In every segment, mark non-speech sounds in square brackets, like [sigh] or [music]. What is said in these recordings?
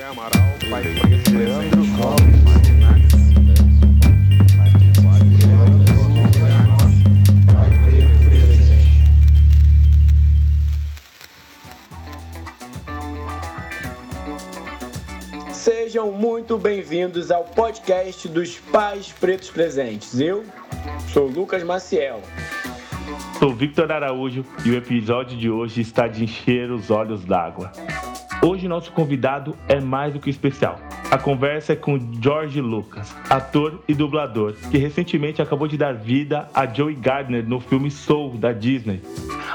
José Amaral, pai preto, Leandro Sejam muito bem-vindos ao podcast dos Pais Pretos Presentes. Eu sou Lucas Maciel. Sou Victor Araújo e o episódio de hoje está de encher os olhos d'água. Hoje nosso convidado é mais do que especial. A conversa é com George Lucas, ator e dublador, que recentemente acabou de dar vida a Joey Gardner no filme Soul da Disney.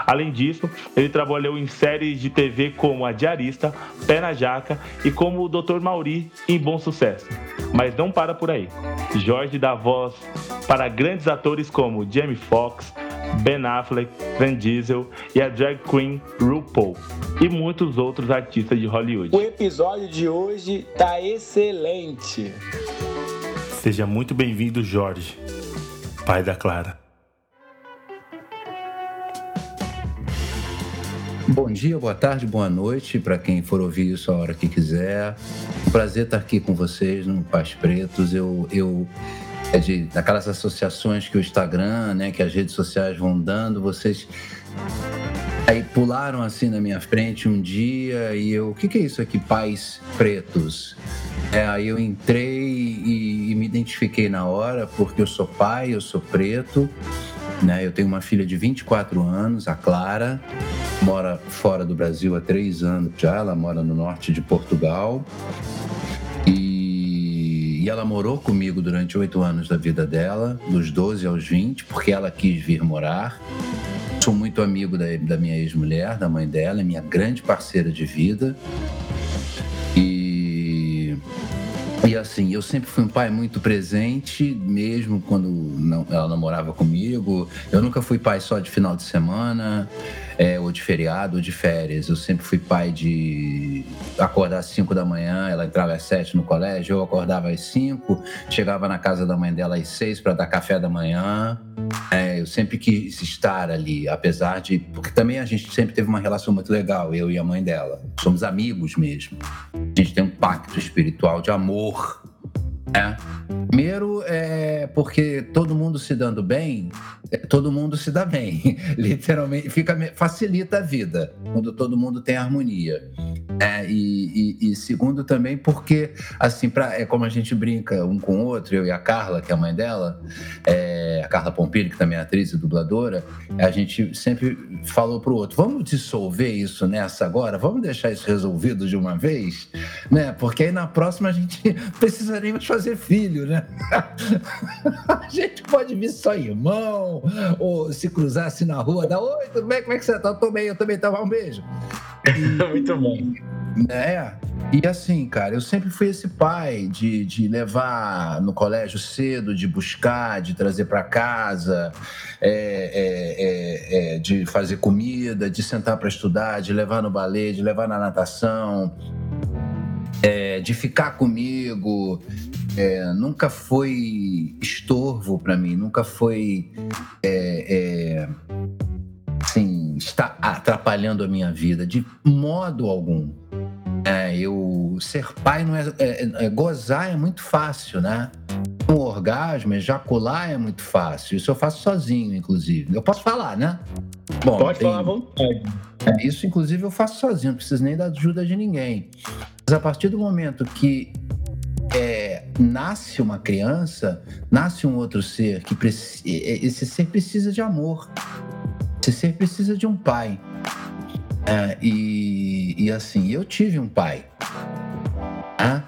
Além disso, ele trabalhou em séries de TV como A Diarista, Pé na Jaca e como o Dr. Mauri em Bom Sucesso. Mas não para por aí. Jorge dá voz para grandes atores como Jamie Foxx, Ben Affleck, Van Diesel e a drag queen RuPaul e muitos outros artistas de Hollywood. O episódio de hoje tá excelente. Seja muito bem-vindo, Jorge, pai da Clara. Bom dia, boa tarde, boa noite para quem for ouvir isso a hora que quiser. Um prazer estar aqui com vocês no Paz Pretos. Eu, eu de daquelas associações que o Instagram, né, que as redes sociais vão dando, vocês aí pularam assim na minha frente um dia e eu, o que, que é isso aqui, pais pretos? É, aí eu entrei e, e me identifiquei na hora porque eu sou pai, eu sou preto. Né? Eu tenho uma filha de 24 anos, a Clara, mora fora do Brasil há três anos já, ela mora no norte de Portugal. E ela morou comigo durante oito anos da vida dela, dos 12 aos 20, porque ela quis vir morar. Sou muito amigo da, da minha ex-mulher, da mãe dela, é minha grande parceira de vida. E, assim, eu sempre fui um pai muito presente, mesmo quando não, ela não morava comigo. Eu nunca fui pai só de final de semana é, ou de feriado, ou de férias. Eu sempre fui pai de acordar às 5 da manhã, ela entrava às 7 no colégio, eu acordava às 5, chegava na casa da mãe dela às 6 para dar café da manhã. É, eu sempre quis estar ali, apesar de. Porque também a gente sempre teve uma relação muito legal, eu e a mãe dela. Somos amigos mesmo. A gente tem um pacto espiritual de amor. É. Primeiro, é porque todo mundo se dando bem, todo mundo se dá bem. [laughs] Literalmente, fica, facilita a vida quando todo mundo tem harmonia. É, e, e, e, segundo também porque, assim, pra, é como a gente brinca um com o outro, eu e a Carla, que é a mãe dela, é, a Carla Pompilho, que também é atriz e dubladora, a gente sempre falou pro outro, vamos dissolver isso nessa agora? Vamos deixar isso resolvido de uma vez? Né? Porque aí na próxima a gente [laughs] precisaríamos fazer filho, né? [laughs] a gente pode vir só irmão, ou se cruzar assim na rua, dar oi, tudo bem? Como é que você tá? Eu tô bem, eu também tava um beijo. [laughs] Muito bom. É. E assim, cara, eu sempre fui esse pai de, de levar no colégio cedo, de buscar, de trazer para casa, é, é, é, é, de fazer comida, de sentar para estudar, de levar no balé, de levar na natação, é, de ficar comigo. É, nunca foi estorvo para mim, nunca foi assim, está atrapalhando a minha vida de modo algum. É, eu ser pai não é, é, é, gozar é muito fácil, né? Um orgasmo, ejacular é muito fácil. Isso eu faço sozinho, inclusive. Eu posso falar, né? Bom, Pode tem, falar à vontade. É, isso, inclusive, eu faço sozinho, não preciso nem da ajuda de ninguém. Mas a partir do momento que é, nasce uma criança, nasce um outro ser que esse ser precisa de amor. Esse ser precisa de um pai. É, e, e, assim, eu tive um pai. Né?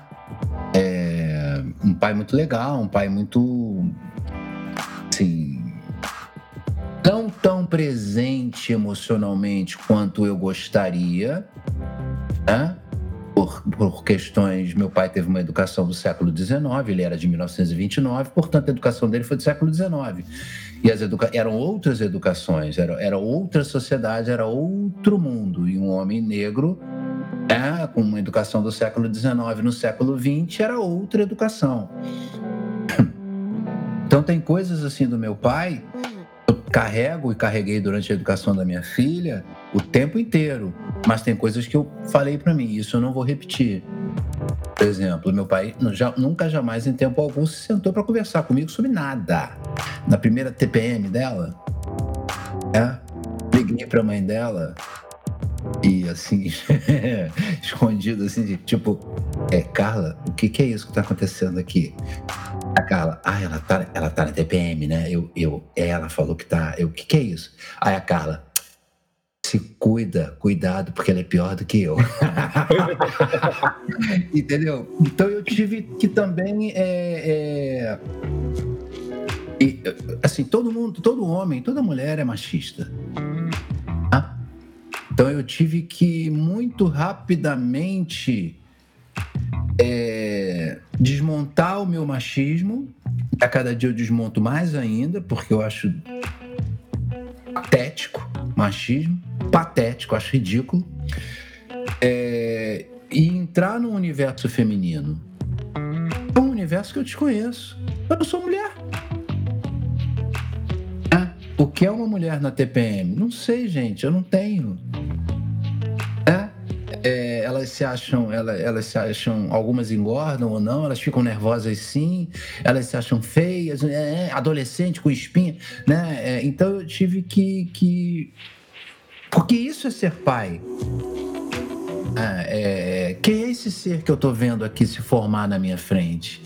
É, um pai muito legal, um pai muito. Assim. Não tão presente emocionalmente quanto eu gostaria. Né? Por, por, questões. Meu pai teve uma educação do século XIX, ele era de 1929, portanto, a educação dele foi do século XIX. E as educa eram outras educações, era, era outra sociedade, era outro mundo. E um homem negro, é, com uma educação do século XIX no século XX, era outra educação. Então, tem coisas assim do meu pai, carrego e carreguei durante a educação da minha filha o tempo inteiro. Mas tem coisas que eu falei para mim, isso eu não vou repetir. Por exemplo, meu pai já, nunca jamais em tempo algum se sentou para conversar comigo sobre nada. Na primeira TPM dela, é, liguei para a mãe dela e assim, [laughs] escondido assim, de, tipo, é, Carla, o que, que é isso que está acontecendo aqui? A Carla, ah, ela tá, ela tá na TPM, né? Eu, eu, ela falou que tá. Eu, o que, que é isso? Aí a Carla, se cuida, cuidado, porque ela é pior do que eu. [laughs] Entendeu? Então eu tive que também. É, é... E, assim, todo mundo, todo homem, toda mulher é machista. Tá? Então eu tive que muito rapidamente é, desmontar o meu machismo. A cada dia eu desmonto mais ainda, porque eu acho patético machismo patético, acho ridículo. É, e entrar no universo feminino. É um universo que eu desconheço. Eu não sou mulher. É, o que é uma mulher na TPM? Não sei, gente, eu não tenho. É, é, elas se acham, elas, elas se acham, algumas engordam ou não, elas ficam nervosas sim, elas se acham feias, é, adolescente com espinha, né? É, então eu tive que, que porque isso é ser pai. Ah, é, quem é esse ser que eu estou vendo aqui se formar na minha frente?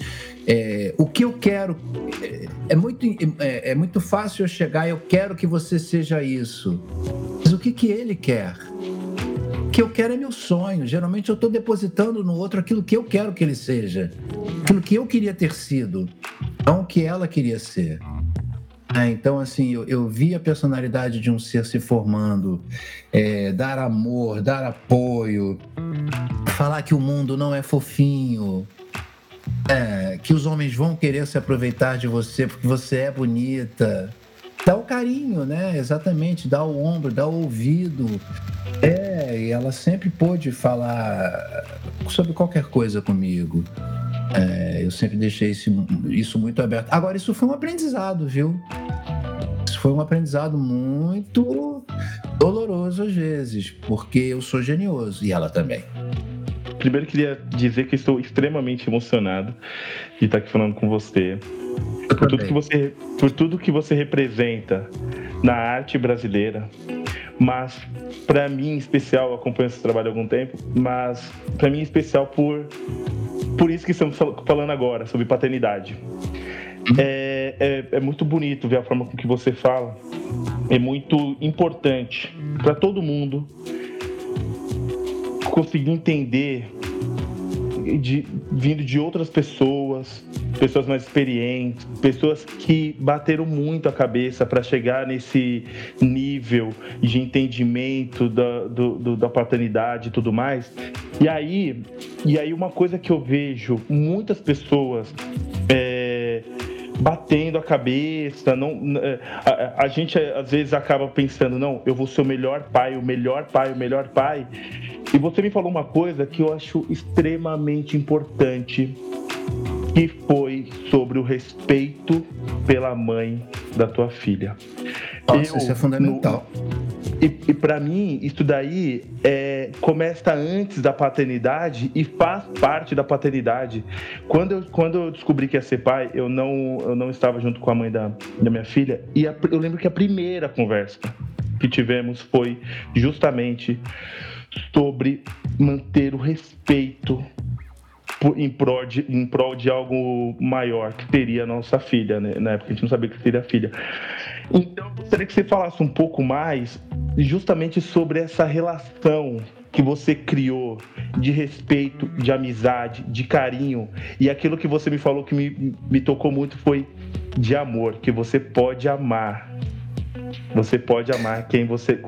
É, o que eu quero é, é muito, é, é, muito fácil eu chegar. Eu quero que você seja isso. Mas o que que ele quer? Que eu quero é meu sonho. Geralmente eu estou depositando no outro aquilo que eu quero que ele seja, aquilo que eu queria ter sido, não o que ela queria ser. É, então, assim, eu, eu, vi a personalidade de um ser se formando, é, dar amor, dar apoio, falar que o mundo não é fofinho, é, que os homens vão querer se aproveitar de você porque você é bonita. Dá o carinho, né? Exatamente, dá o ombro, dá o ouvido. É, e ela sempre pôde falar sobre qualquer coisa comigo. É, eu sempre deixei isso, isso muito aberto. Agora, isso foi um aprendizado, viu? Isso foi um aprendizado muito doloroso às vezes, porque eu sou genioso e ela também. Primeiro, queria dizer que estou extremamente emocionado de estar aqui falando com você. Por tudo, que você, por tudo que você representa na arte brasileira, mas para mim em especial, acompanho esse trabalho há algum tempo, mas para mim em especial por por isso que estamos falando agora, sobre paternidade. É, é, é, muito bonito ver a forma com que você fala. É muito importante para todo mundo conseguir entender de, vindo de outras pessoas, pessoas mais experientes, pessoas que bateram muito a cabeça para chegar nesse nível de entendimento da, do, do, da paternidade e tudo mais. E aí, e aí uma coisa que eu vejo muitas pessoas é, batendo a cabeça, não, é, a, a, gente às vezes acaba pensando, não, eu vou ser o melhor pai, o melhor pai, o melhor pai. E você me falou uma coisa que eu acho extremamente importante, que foi sobre o respeito pela mãe da tua filha. Nossa, eu, isso é fundamental. No, e, e para mim, isso daí é, começa antes da paternidade e faz parte da paternidade. Quando eu, quando eu descobri que ia ser pai, eu não, eu não estava junto com a mãe da, da minha filha. E a, eu lembro que a primeira conversa que tivemos foi justamente sobre manter o respeito em prol, de, em prol de algo maior, que seria a nossa filha, né? Na época a gente não sabia que seria a filha. Então, eu gostaria que você falasse um pouco mais justamente sobre essa relação que você criou de respeito, de amizade, de carinho. E aquilo que você me falou que me, me tocou muito foi de amor, que você pode amar. Você pode amar quem você,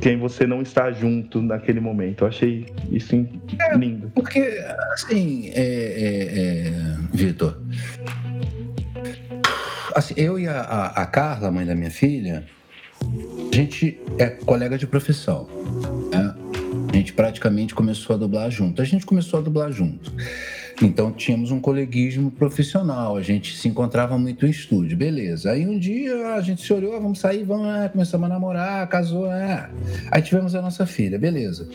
quem você não está junto naquele momento. Eu achei isso lindo. É, porque, assim, é, é, é, Vitor, assim, eu e a, a, a Carla, mãe da minha filha, a gente é colega de profissão. Né? A gente praticamente começou a dublar junto. A gente começou a dublar junto. Então tínhamos um coleguismo profissional, a gente se encontrava muito em estúdio, beleza. Aí um dia a gente se olhou, ah, vamos sair, vamos, é, começamos a namorar, casou, é. Aí tivemos a nossa filha, beleza.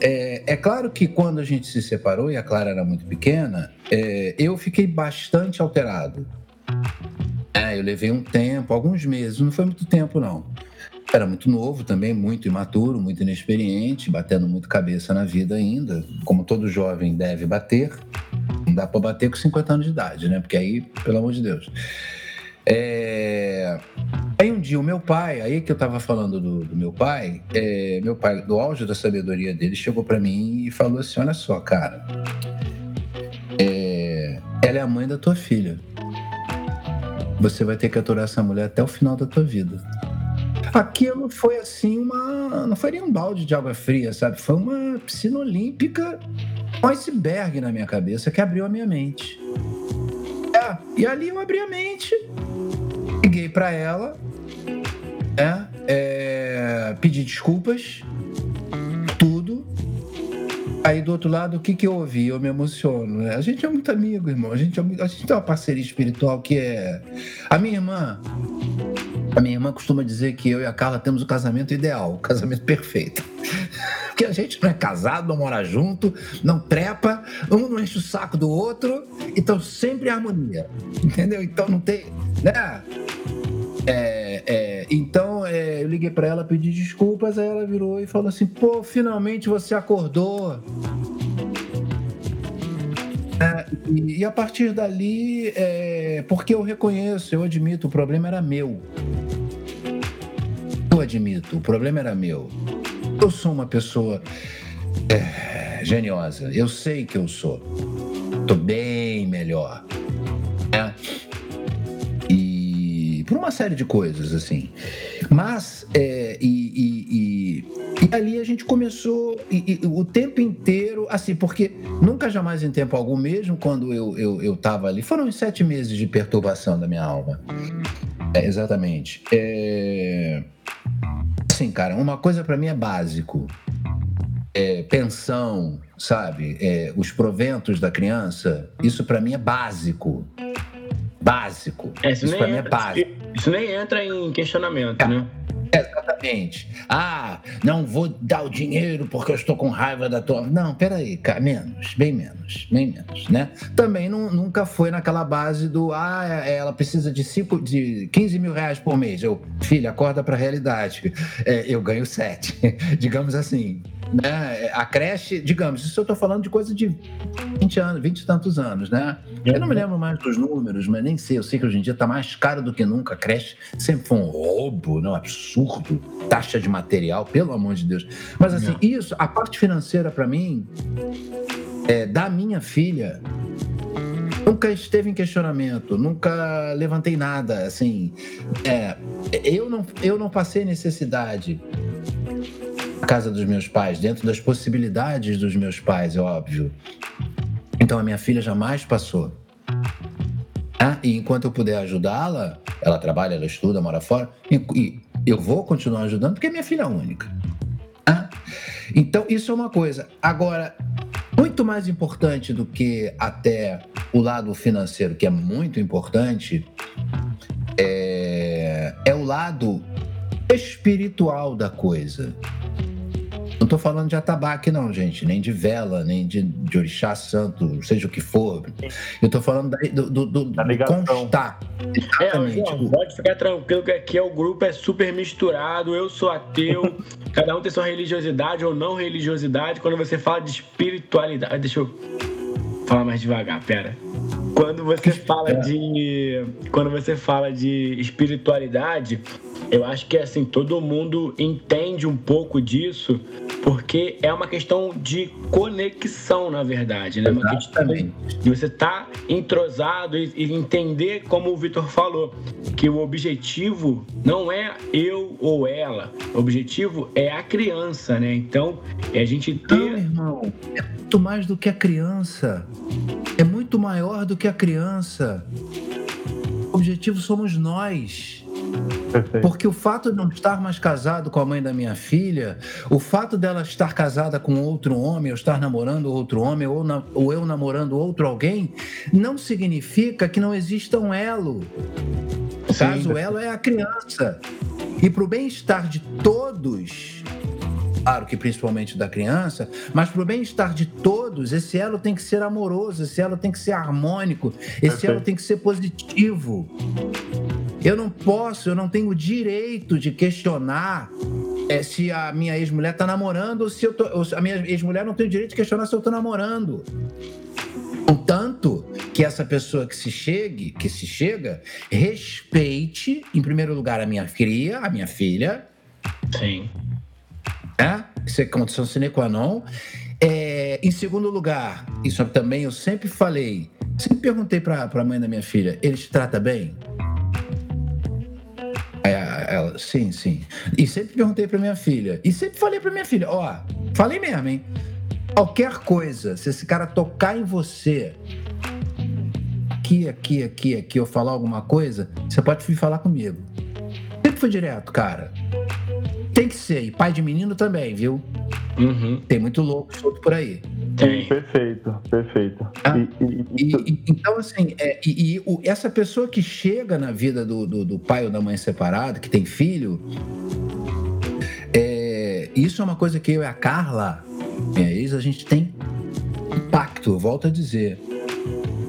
É, é, claro que quando a gente se separou e a Clara era muito pequena, é, eu fiquei bastante alterado. É, eu levei um tempo, alguns meses, não foi muito tempo não. Era muito novo também, muito imaturo, muito inexperiente, batendo muito cabeça na vida ainda, como todo jovem deve bater. Não dá para bater com 50 anos de idade, né? Porque aí, pelo amor de Deus. É... Aí um dia o meu pai, aí que eu estava falando do, do, meu pai, é, meu pai, do auge da sabedoria dele, chegou para mim e falou assim: Olha só, cara, é, ela é a mãe da tua filha. Você vai ter que aturar essa mulher até o final da tua vida. Aquilo foi assim uma. Não foi nem um balde de água fria, sabe? Foi uma piscina olímpica, um iceberg na minha cabeça que abriu a minha mente. É, e ali eu abri a mente, liguei para ela, é, é, pedi desculpas, tudo. Aí do outro lado, o que, que eu ouvi? Eu me emociono. Né? A gente é muito amigo, irmão. A gente, é, a gente tem uma parceria espiritual que é. A minha irmã, a minha irmã costuma dizer que eu e a Carla temos o casamento ideal, o casamento perfeito. [laughs] Porque a gente não é casado, não mora junto, não trepa, um não enche o saco do outro, então sempre harmonia. Entendeu? Então não tem. Né? É, é, então é, eu liguei para ela, pedi desculpas, aí ela virou e falou assim: pô, finalmente você acordou. É, e, e, a partir dali, é, porque eu reconheço, eu admito, o problema era meu. Eu admito, o problema era meu. Eu sou uma pessoa é, geniosa, eu sei que eu sou. Estou bem melhor. Né? Por uma série de coisas, assim. Mas, é, e, e, e, e, ali a gente começou e, o tempo inteiro, assim, porque nunca jamais em tempo algum, mesmo quando eu, eu, eu tava ali, foram uns sete meses de perturbação da minha alma. É, exatamente. É... Assim, cara, uma coisa para mim é básico. É, pensão, sabe? É, os proventos da criança, isso para mim é básico. Básico. É, isso, isso para mim é básico. Isso nem entra em questionamento, é. né? Exatamente. Ah, não vou dar o dinheiro porque eu estou com raiva da tua. Não, peraí, cara, menos, bem menos, bem menos, né? Também não, nunca foi naquela base do ah, é, ela precisa de, cinco, de 15 mil reais por mês. Eu, filha, acorda para a realidade. É, eu ganho sete, [laughs] digamos assim. Né? A creche, digamos, isso eu estou falando de coisa de 20 anos, 20 e tantos anos, né? Eu não me lembro mais dos números, mas nem sei. Eu sei que hoje em dia está mais caro do que nunca. A creche sempre foi um roubo, não? Absurdo. Taxa de material, pelo amor de Deus. Mas assim, isso, a parte financeira para mim, é, da minha filha, nunca esteve em questionamento, nunca levantei nada, assim, é, eu não, eu não passei necessidade na casa dos meus pais, dentro das possibilidades dos meus pais, é óbvio. Então a minha filha jamais passou. Ah, e enquanto eu puder ajudá-la, ela trabalha, ela estuda, mora fora, e, e, eu vou continuar ajudando porque é minha filha única. Ah, então isso é uma coisa. Agora, muito mais importante do que até o lado financeiro, que é muito importante, é, é o lado espiritual da coisa. Não estou falando de atabaque, não, gente, nem de vela, nem de, de orixá santo, seja o que for. Eu estou falando da, do, do, do, da constar. Exatamente. É, João, pode ficar tranquilo que aqui é o grupo é super misturado. Eu sou ateu, [laughs] cada um tem sua religiosidade ou não religiosidade. Quando você fala de espiritualidade. Deixa eu falar mais devagar, pera. Quando você [laughs] fala é. de. Quando você fala de espiritualidade, eu acho que assim, todo mundo entende um pouco disso, porque é uma questão de conexão, na verdade, né? Uma questão de você estar tá entrosado e, e entender, como o Vitor falou, que o objetivo não é eu ou ela, o objetivo é a criança, né? Então, é a gente ter. Não, irmão, é muito mais do que a criança. É muito maior do que a criança. O objetivo somos nós. Porque o fato de não estar mais casado com a mãe da minha filha, o fato dela estar casada com outro homem, ou estar namorando outro homem, ou, na, ou eu namorando outro alguém, não significa que não exista um elo. No caso, o elo é a criança. E para o bem-estar de todos, claro que principalmente da criança, mas para o bem-estar de todos, esse elo tem que ser amoroso, esse elo tem que ser harmônico, esse elo tem que ser positivo. Eu não posso, eu não tenho o direito de questionar é, se a minha ex-mulher está namorando ou se eu tô, a minha ex-mulher não tem o direito de questionar se eu estou namorando. Contanto que essa pessoa que se chegue, que se chega, respeite, em primeiro lugar, a minha cria, a minha filha. Sim. É? Isso é condição sine qua non. É, em segundo lugar, isso também eu sempre falei, sempre perguntei para a mãe da minha filha, ele te trata bem? Ela, sim, sim. E sempre perguntei para minha filha. E sempre falei para minha filha: ó, falei mesmo, hein? Qualquer coisa, se esse cara tocar em você, aqui, aqui, aqui, aqui, eu falar alguma coisa, você pode vir falar comigo. Sempre foi direto, cara. Tem que ser. E pai de menino também, viu? Uhum. Tem muito louco solto por aí. Sim, perfeito, perfeito. Ah, e, e, e, então, assim, é, e, o, essa pessoa que chega na vida do, do, do, pai ou da mãe separado, que tem filho, é, isso é uma coisa que eu e a Carla, minha ex, a gente tem impacto, volto a dizer.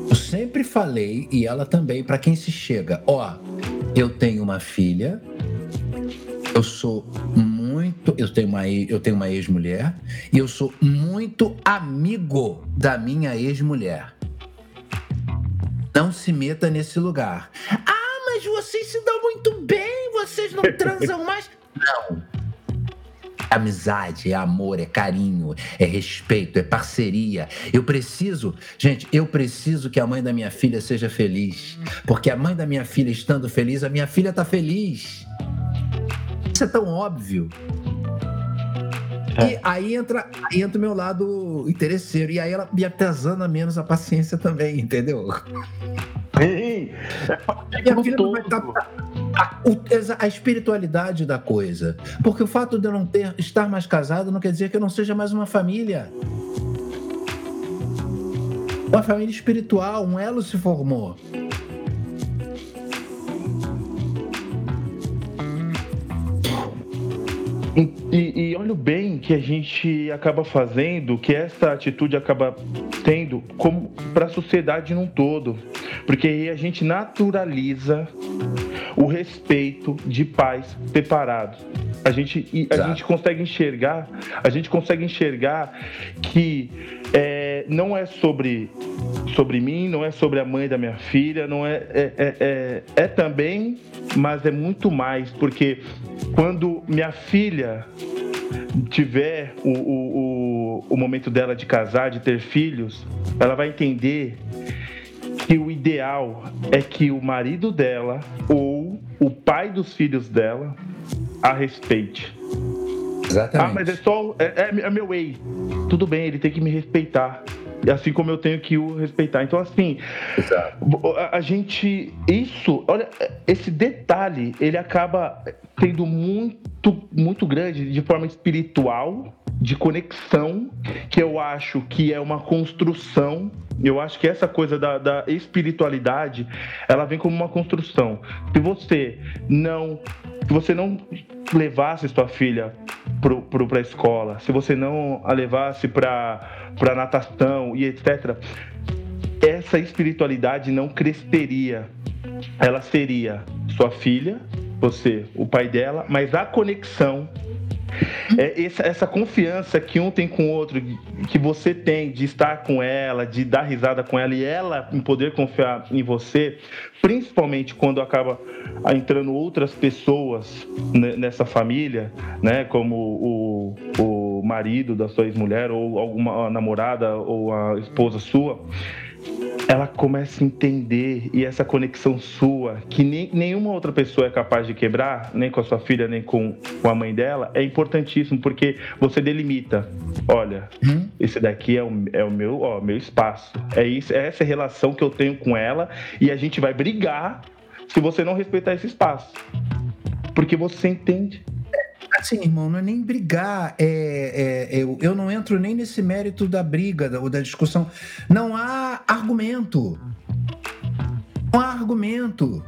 Eu sempre falei, e ela também, para quem se chega, ó, eu tenho uma filha, eu sou muito. Eu tenho uma, eu tenho uma ex-mulher e eu sou muito amigo da minha ex-mulher. Não se meta nesse lugar. Ah, mas vocês se dão muito bem, vocês não [laughs] transam mais. Não. Amizade, é amor, é carinho, é respeito, é parceria. Eu preciso, gente, eu preciso que a mãe da minha filha seja feliz. Porque a mãe da minha filha estando feliz, a minha filha está feliz. Isso é tão óbvio. É. E aí entra, aí entra o meu lado interesseiro. E aí ela me atesana menos a paciência também, entendeu? Ei, é minha filha não vai estar. A, a, espiritualidade da coisa. Porque o fato de eu não ter, estar mais casado não quer dizer que eu não seja mais uma família. Uma família espiritual, um elo se formou. E, e, olha o bem que a gente acaba fazendo, que essa atitude acaba tendo como para a sociedade num todo, porque aí a gente naturaliza o respeito de pais separados. A gente, a gente consegue enxergar, a gente consegue enxergar que é, não é sobre, sobre mim, não é sobre a mãe da minha filha, não é, é, é, é, é também, mas é muito mais, porque quando minha filha tiver o, o, o, o momento dela de casar, de ter filhos, ela vai entender que o ideal é que o marido dela ou o pai dos filhos dela a respeite. Exatamente. Ah, mas é só. É, é, é meu ex. Tudo bem, ele tem que me respeitar assim como eu tenho que o respeitar. Então, assim, a, a, gente. Isso, olha, esse detalhe, ele acaba tendo muito, muito grande de forma espiritual, de conexão, que eu acho que é uma construção. Eu acho que essa coisa da, da espiritualidade, ela vem como uma construção. Se você não, se você não levasse sua filha para a escola, se você não a levasse para natação e etc., essa espiritualidade não cresceria. Ela seria sua filha, você, o pai dela, mas a conexão. É essa, essa, confiança que um tem com o outro, que você tem de estar com ela, de dar risada com ela e ela em poder confiar em você, principalmente quando acaba entrando outras pessoas nessa família, né, como o, o marido da sua ex-mulher ou alguma namorada ou a esposa sua ela começa a entender e essa conexão sua, que nem, nenhuma outra pessoa é capaz de quebrar, nem com a sua filha, nem com, com a mãe dela, é importantíssimo, porque você delimita. Olha, hum? esse daqui é o, é o meu, ó, meu espaço. É, isso, é essa relação que eu tenho com ela, e a gente vai brigar se você não respeitar esse espaço. Porque você entende. Assim, irmão, não é nem brigar. É, é, eu, eu não entro nem nesse mérito da briga ou da discussão. Não há argumento. Não há argumento.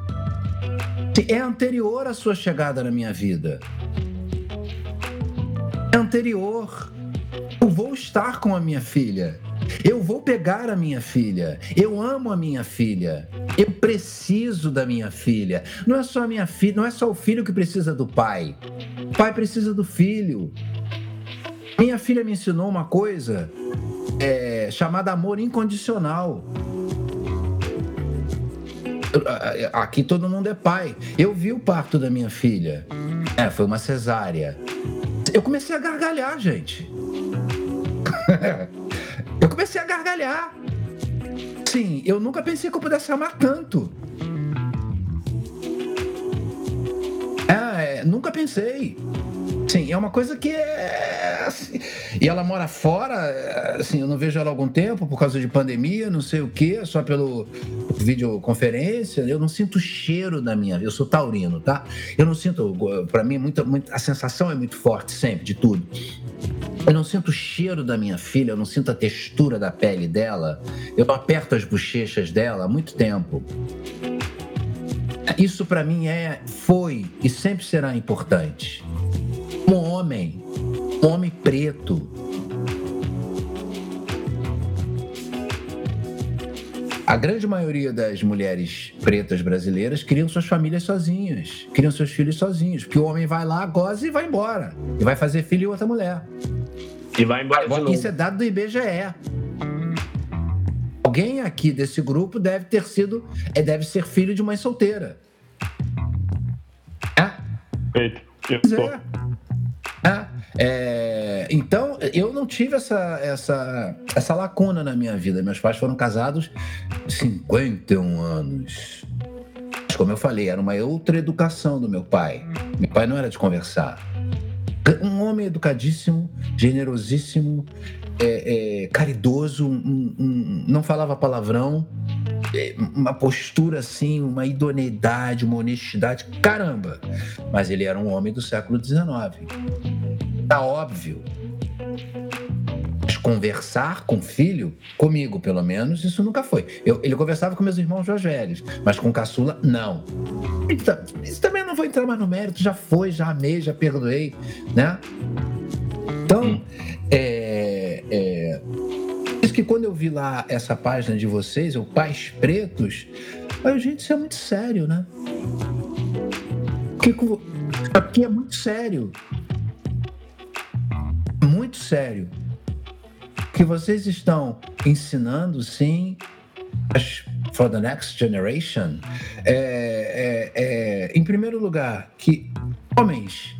É anterior à sua chegada na minha vida. É anterior. Eu vou estar com a minha filha. Eu vou pegar a minha filha. Eu amo a minha filha. Eu preciso da minha filha. Não é só a minha filha, não é só o filho que precisa do pai. O pai precisa do filho. Minha filha me ensinou uma coisa é, chamada amor incondicional. Aqui todo mundo é pai. Eu vi o parto da minha filha. É, foi uma cesárea. Eu comecei a gargalhar, gente. [laughs] eu comecei a gargalhar. Sim, eu nunca pensei que eu pudesse amar tanto. É, nunca pensei. Sim, é uma coisa que é. Assim, e ela mora fora, assim, eu não vejo ela há algum tempo por causa de pandemia, não sei o quê, só pelo videoconferência. Eu não sinto cheiro da minha. Eu sou taurino, tá? Eu não sinto. Para mim, muita, muita, a sensação é muito forte sempre, de tudo. Eu não sinto o cheiro da minha filha, eu não sinto a textura da pele dela, eu aperto as bochechas dela há muito tempo. Isso para mim é, foi e sempre será importante um homem, um homem preto. A grande maioria das mulheres pretas brasileiras criam suas famílias sozinhas, criam seus filhos sozinhos, porque o homem vai lá, goza e vai embora. E vai fazer filho em outra mulher. E vai embora de novo. Isso é dado do IBGE. Alguém aqui desse grupo deve ter sido, é, deve ser filho de mãe solteira. É? Feito. Eu Pois tô. é. É, é, então, eu não tive essa, essa, essa lacuna na minha vida. Meus pais foram casados 51 anos. Mas, Como eu falei, era uma outra educação do meu pai. Meu pai não era de conversar. Um homem educadíssimo, generosíssimo, é, é, caridoso, um- um- não falava palavrão, é, uma postura assim, uma idoneidade, uma honestidade, caramba! Mas ele era um homem do século XIX. Tá óbvio. Mas conversar com o filho, comigo pelo menos, isso nunca foi. Eu- ele conversava com meus irmãos mais velhos, mas com caçula, não. Então, isso também não vou entrar mais no mérito, já foi, já amei, já perdoei, né? Então, Hum. é, é, isso que quando eu vi lá essa página de vocês, o Pais Pretos, aí, gente, isso é muito sério, né? Porque aqui é muito sério. Muito sério. Que vocês estão ensinando, sim, for the next generation, é, é, é, em primeiro lugar, que homens,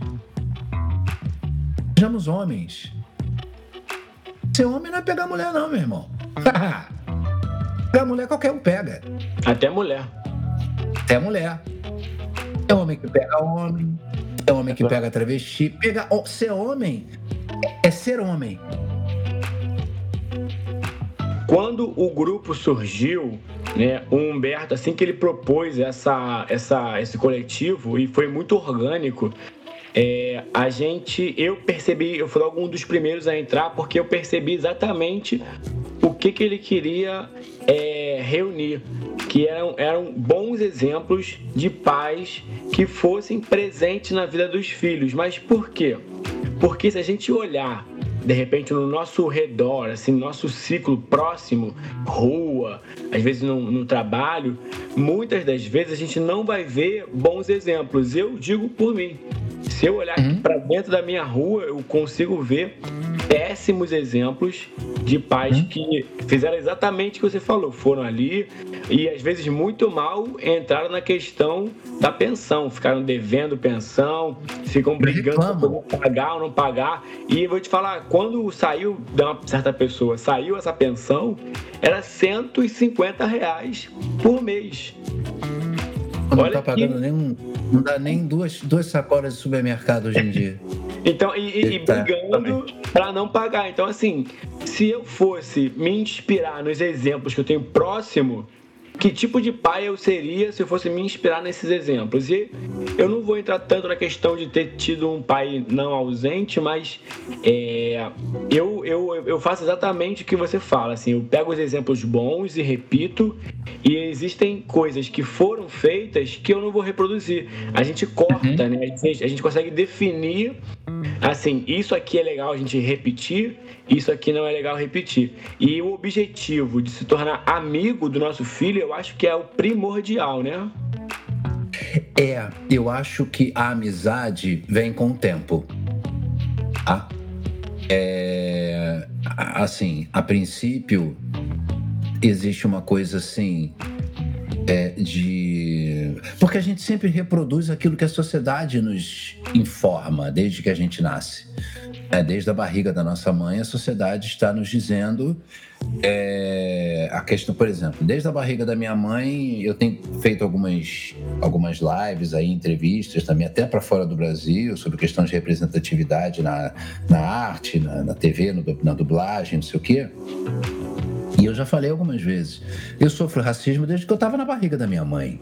sejamos homens. Ser homem não é pegar mulher, não, meu irmão. [laughs] pegar mulher qualquer um pega. Até mulher. Até mulher. É homem que pega homem, é homem que pega travesti. Pega, ser homem é ser homem. Quando o grupo surgiu, né, o Humberto, assim que ele propôs essa, essa, esse coletivo, e foi muito orgânico, é, a gente, eu percebi, eu fui logo um dos primeiros a entrar, porque eu percebi exatamente que, que ele queria é, reunir, que eram, eram bons exemplos de pais que fossem presentes na vida dos filhos. Mas por quê? Porque se a gente olhar de repente no nosso redor, assim, no nosso ciclo próximo, rua, às vezes no, no trabalho, muitas das vezes a gente não vai ver bons exemplos. Eu digo por mim. Se eu olhar Uhum. para dentro da minha rua, eu consigo ver péssimos exemplos de pais Uhum. que fizeram exatamente o que você falou, foram ali e às vezes muito mal entraram na questão da pensão, ficaram devendo pensão, ficam brigando por pagar ou não pagar. E eu vou te falar, quando saiu de uma certa pessoa, saiu essa pensão, era 150 reais por mês. Não Olha tá pagando nem um, não dá nem duas, duas sacolas de supermercado hoje em dia. [laughs] Então, e, e- e brigando para não pagar. Então, assim, se eu fosse me inspirar nos exemplos que eu tenho próximo, que tipo de pai eu seria se eu fosse me inspirar nesses exemplos. E eu não vou entrar tanto na questão de ter tido um pai não ausente, mas é, eu, eu, eu faço exatamente o que você fala. Assim, eu pego os exemplos bons e repito, e existem coisas que foram feitas que eu não vou reproduzir. A gente corta, uhum. né? A gente, a gente consegue definir assim, isso aqui é legal a gente repetir, isso aqui não é legal repetir. E o objetivo de se tornar amigo do nosso filho, eu acho que é o primordial, né? É, eu acho que a amizade vem com o tempo. Tá? É, assim, a princípio, existe uma coisa assim é, de. Porque a gente sempre reproduz aquilo que a sociedade nos informa desde que a gente nasce. É, desde a barriga da nossa mãe, a sociedade está nos dizendo é, a questão, por exemplo, desde a barriga da minha mãe, eu tenho feito algumas, algumas lives aí, entrevistas também, até para fora do Brasil, sobre questão de representatividade na, na arte, na, na TV, no, na dublagem, não sei o quê. E eu já falei algumas vezes. Eu sofro racismo desde que eu estava na barriga da minha mãe.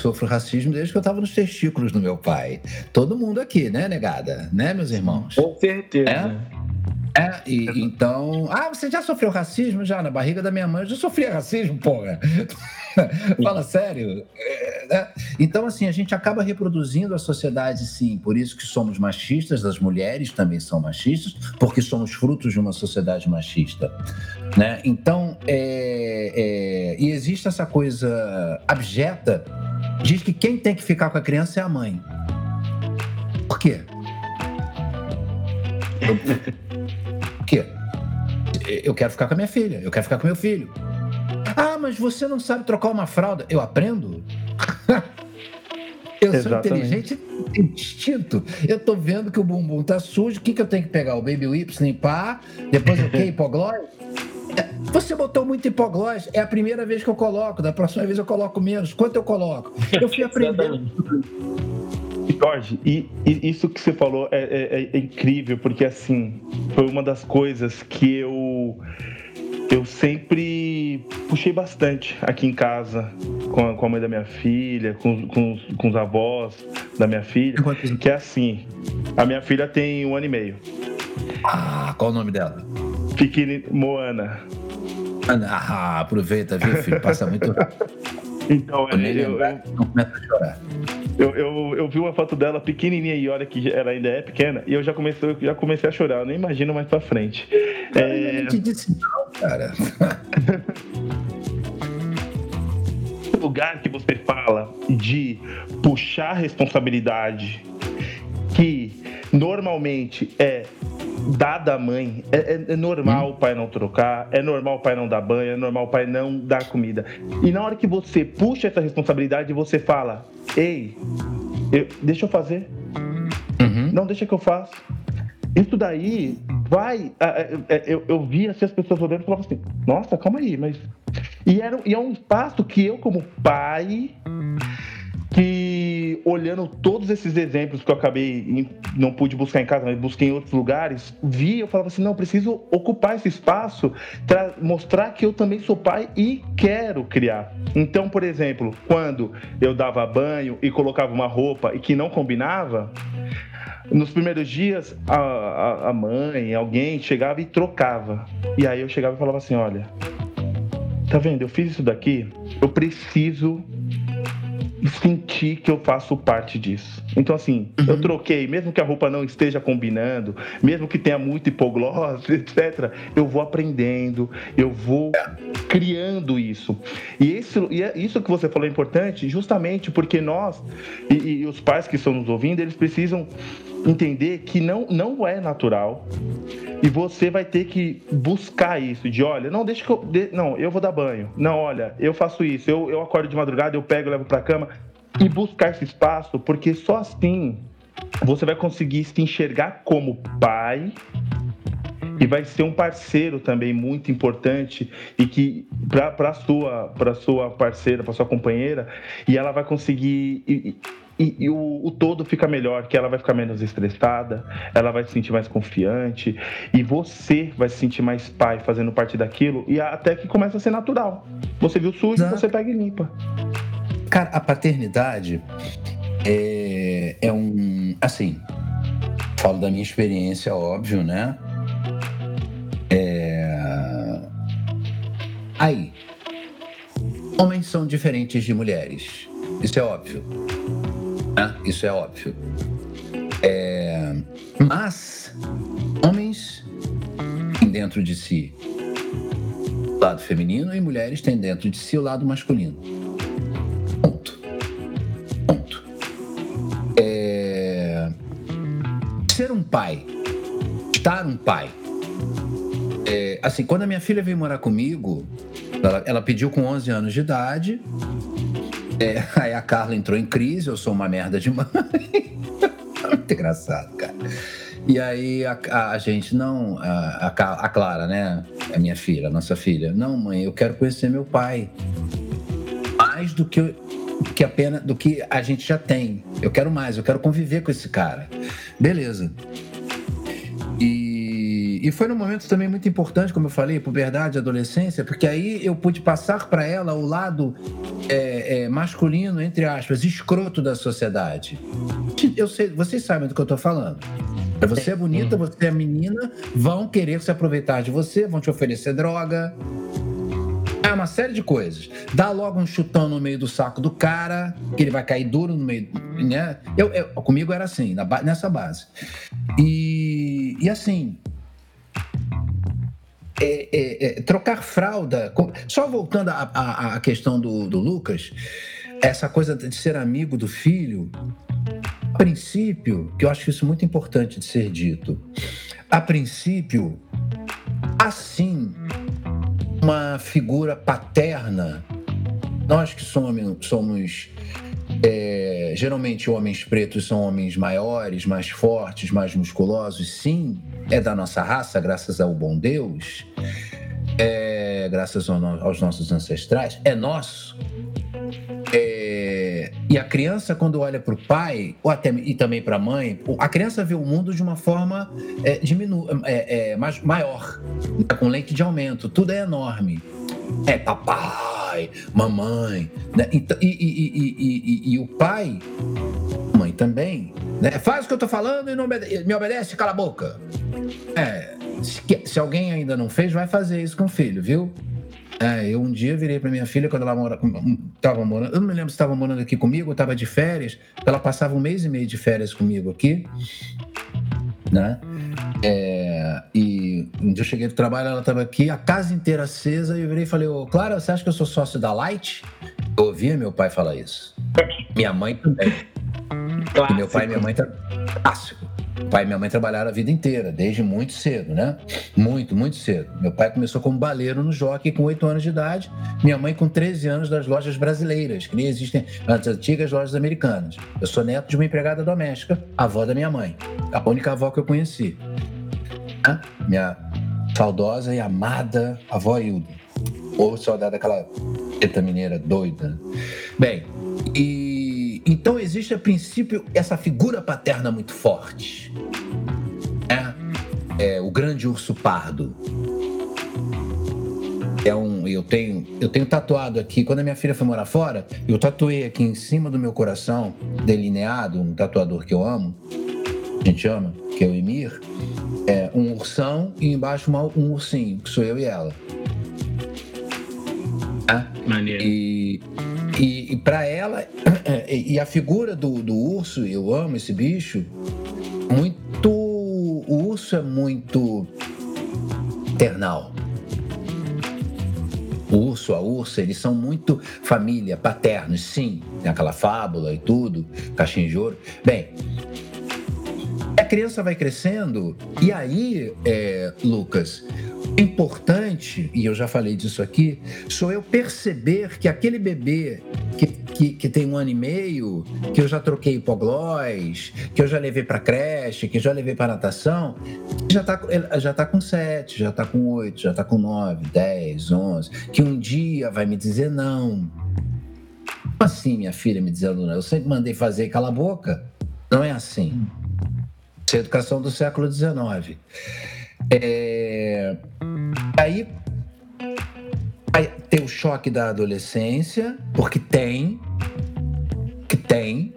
Sofro racismo desde que eu estava nos testículos do meu pai. Todo mundo aqui, né, negada? Né, meus irmãos? Com certeza. É? É, e, então. Ah, você já sofreu racismo? Já, na barriga da minha mãe. Eu já sofri racismo, porra. [laughs] Fala sério. É, né? Então, assim, a gente acaba reproduzindo a sociedade, sim. Por isso que somos machistas, as mulheres também são machistas, porque somos frutos de uma sociedade machista. Né? Então, é, é, e existe essa coisa abjeta, diz que quem tem que ficar com a criança é a mãe. Por quê? quê? Eu quero ficar com a minha filha, eu quero ficar com meu filho. Ah, mas você não sabe trocar uma fralda. Eu aprendo? [laughs] eu Exatamente. sou inteligente instinto. Eu tô vendo que o bumbum tá sujo, o que, que eu tenho que pegar? O baby whips, limpar, depois o quê? [laughs] Hipoglós? É, você botou muito hipoglós, é a primeira vez que eu coloco, da próxima vez eu coloco menos. Quanto eu coloco? Eu fui [laughs] aprendendo. Jorge, e, e, isso que você falou é, é, é, incrível, porque assim, foi uma das coisas que eu eu sempre puxei bastante aqui em casa, com a, com a mãe da minha filha, com, com, com, os avós da minha filha, que é assim, a minha filha tem um ano e meio. Ah, qual o nome dela? Pequena Moana. Ah, aproveita, viu, filho? Passa muito [laughs] Então, eu, eu, eu, não começa a chorar. Eu, eu, eu, vi uma foto dela pequenininha e olha que ela ainda é pequena e eu já comecei, já comecei a chorar, eu nem imagino mais pra frente. É... Eu te disse não, cara. [laughs] o lugar que você fala de puxar responsabilidade, que normalmente é dada a mãe, é, é, é normal hum. o pai não trocar, é normal o pai não dar banho, é normal o pai não dar comida. E na hora que você puxa essa responsabilidade, você fala: Ei, eu, deixa eu fazer. Uhum. Não, deixa que eu faço. Isso daí vai. Eu, eu vi assim, as pessoas olhando e falavam assim: Nossa, calma aí, mas. E, era, e é um passo que eu, como pai, que olhando todos esses exemplos que eu acabei não pude buscar em casa, mas busquei em outros lugares, vi, eu falava assim, não, preciso ocupar esse espaço mostrar que eu também sou pai e quero criar. Então, por exemplo, quando eu dava banho e colocava uma roupa e que não combinava, nos primeiros dias a, a, a mãe, alguém chegava e trocava. E aí eu chegava e falava assim, olha, tá vendo? Eu fiz isso daqui, eu preciso sentir que eu faço parte disso. Então, assim, uhum. eu troquei, mesmo que a roupa não esteja combinando, mesmo que tenha muito hipoglós, [laughs] etc., eu vou aprendendo, eu vou criando isso. E isso, e é isso que você falou é importante, justamente porque nós, e, e os pais que estão nos ouvindo, eles precisam entender que não, não é natural e você vai ter que buscar isso de olha não deixa que eu de, não eu vou dar banho. Não olha eu faço isso eu, eu acordo de madrugada eu pego levo para cama e buscar esse espaço porque só assim você vai conseguir se enxergar como pai e vai ser um parceiro também muito importante e que para sua para sua parceira, para sua companheira, e ela vai conseguir e, e, e o, o, todo fica melhor, que ela vai ficar menos estressada, ela vai se sentir mais confiante e você vai se sentir mais pai fazendo parte daquilo e até que começa a ser natural. Você viu sujo, Exato. você pega e limpa. Cara, a paternidade é, é um. Assim, falo da minha experiência, óbvio, né? É... Aí, homens são diferentes de mulheres. Isso é óbvio. Né? Isso é óbvio. É... Mas, homens têm dentro de si o lado feminino e mulheres têm dentro de si o lado masculino. Ponto. Ponto. É... Ser um pai, estar um pai. É... Assim, quando a minha filha veio morar comigo, ela, ela pediu com 11 anos de idade. É, [laughs] aí a Carla entrou em crise, eu sou uma merda de [laughs] mãe. Muito engraçado, cara. E aí a, a, a gente, não, a, a, Clara, né? A minha filha, a nossa filha. Não, mãe, eu quero conhecer meu pai. Mais do que, que apenas do que a gente já tem. Eu quero mais, eu quero conviver com esse cara. Beleza. E foi num momento também muito importante, como eu falei, puberdade, adolescência, porque aí eu pude passar para ela o lado é, é, masculino, entre aspas, escroto da sociedade. Eu sei, vocês sabem do que eu estou falando. Você é bonita, você é menina, vão querer se aproveitar de você, vão te oferecer droga. É uma série de coisas. Dá logo um chutão no meio do saco do cara, que ele vai cair duro no meio. Né? Eu, eu comigo era assim, nessa base. E, e assim, é, é, é, trocar fralda. Só voltando à questão do, do Lucas, essa coisa de ser amigo do filho, a princípio, que eu acho isso muito importante de ser dito, a princípio, assim, uma figura paterna, nós que somos, somos é, geralmente homens pretos são homens maiores, mais fortes, mais musculosos, sim, é da nossa raça, graças ao bom Deus, é, graças ao aos nossos ancestrais, é nosso. É, e a criança, quando olha para o pai, ou até, e também para a mãe, a criança vê o mundo de uma forma é, diminu é, é, maior, com lente de aumento, tudo é enorme. É papai, mamãe, né? e, e, e, e, o pai, mãe também, né? Faz o que eu tô falando e não obede me obedece, cala a boca. É, se, se, alguém ainda não fez, vai fazer isso com o filho, viu? É, eu um dia virei para minha filha quando ela mora, tava morando, eu não me lembro se estava morando aqui comigo estava de férias. Ela passava um mês e meio de férias comigo aqui, né? É, e um dia eu cheguei do trabalho, ela estava aqui, a casa inteira acesa, e eu virei e falei, ô, Clara, você acha que eu sou sócio da Light? Eu ouvia meu pai falar isso. Minha mãe também. E meu pai e minha mãe clássico. pai e minha mãe trabalharam a vida inteira, desde muito cedo, né? Muito, muito cedo. Meu pai começou como baleiro no jockey com 8 anos de idade, minha mãe com 13 anos das lojas brasileiras, que nem existem as antigas lojas americanas. Eu sou neto de uma empregada doméstica, avó da minha mãe, a única avó que eu conheci. Minha saudosa e amada avó Hilda. Ou saudade daquela preta mineira doida. Bem, e então existe a princípio essa figura paterna muito forte. É, é o grande urso pardo. É um, eu tenho, eu tenho tatuado aqui. Quando a minha filha foi morar fora, eu tatuei aqui em cima do meu coração, delineado, um tatuador que eu amo, a gente ama, que é o Emir, é um ursão e embaixo um ursinho, que sou eu e ela. É? Maneiro. E e, e para ela, [clears throat] e a figura do, do urso, eu amo esse bicho, muito. O urso é muito ternal. O urso, a ursa, eles são muito família, paternos, sim. Tem aquela fábula e tudo, caixinha de ouro. Bem, criança vai crescendo e aí, é, Lucas, importante, e eu já falei disso aqui, sou eu perceber que aquele bebê que, que, que tem um ano e meio, que eu já troquei hipoglós, que eu já levei para creche, que já levei para natação, já está já tá com sete, já está com oito, já está com nove, dez, onze, que um dia vai me dizer não. Como assim, minha filha me dizendo não? Eu sempre mandei fazer cala a boca. Não é assim. Isso é educação do século XIX. É... Aí, tem o choque da adolescência, porque tem, que tem.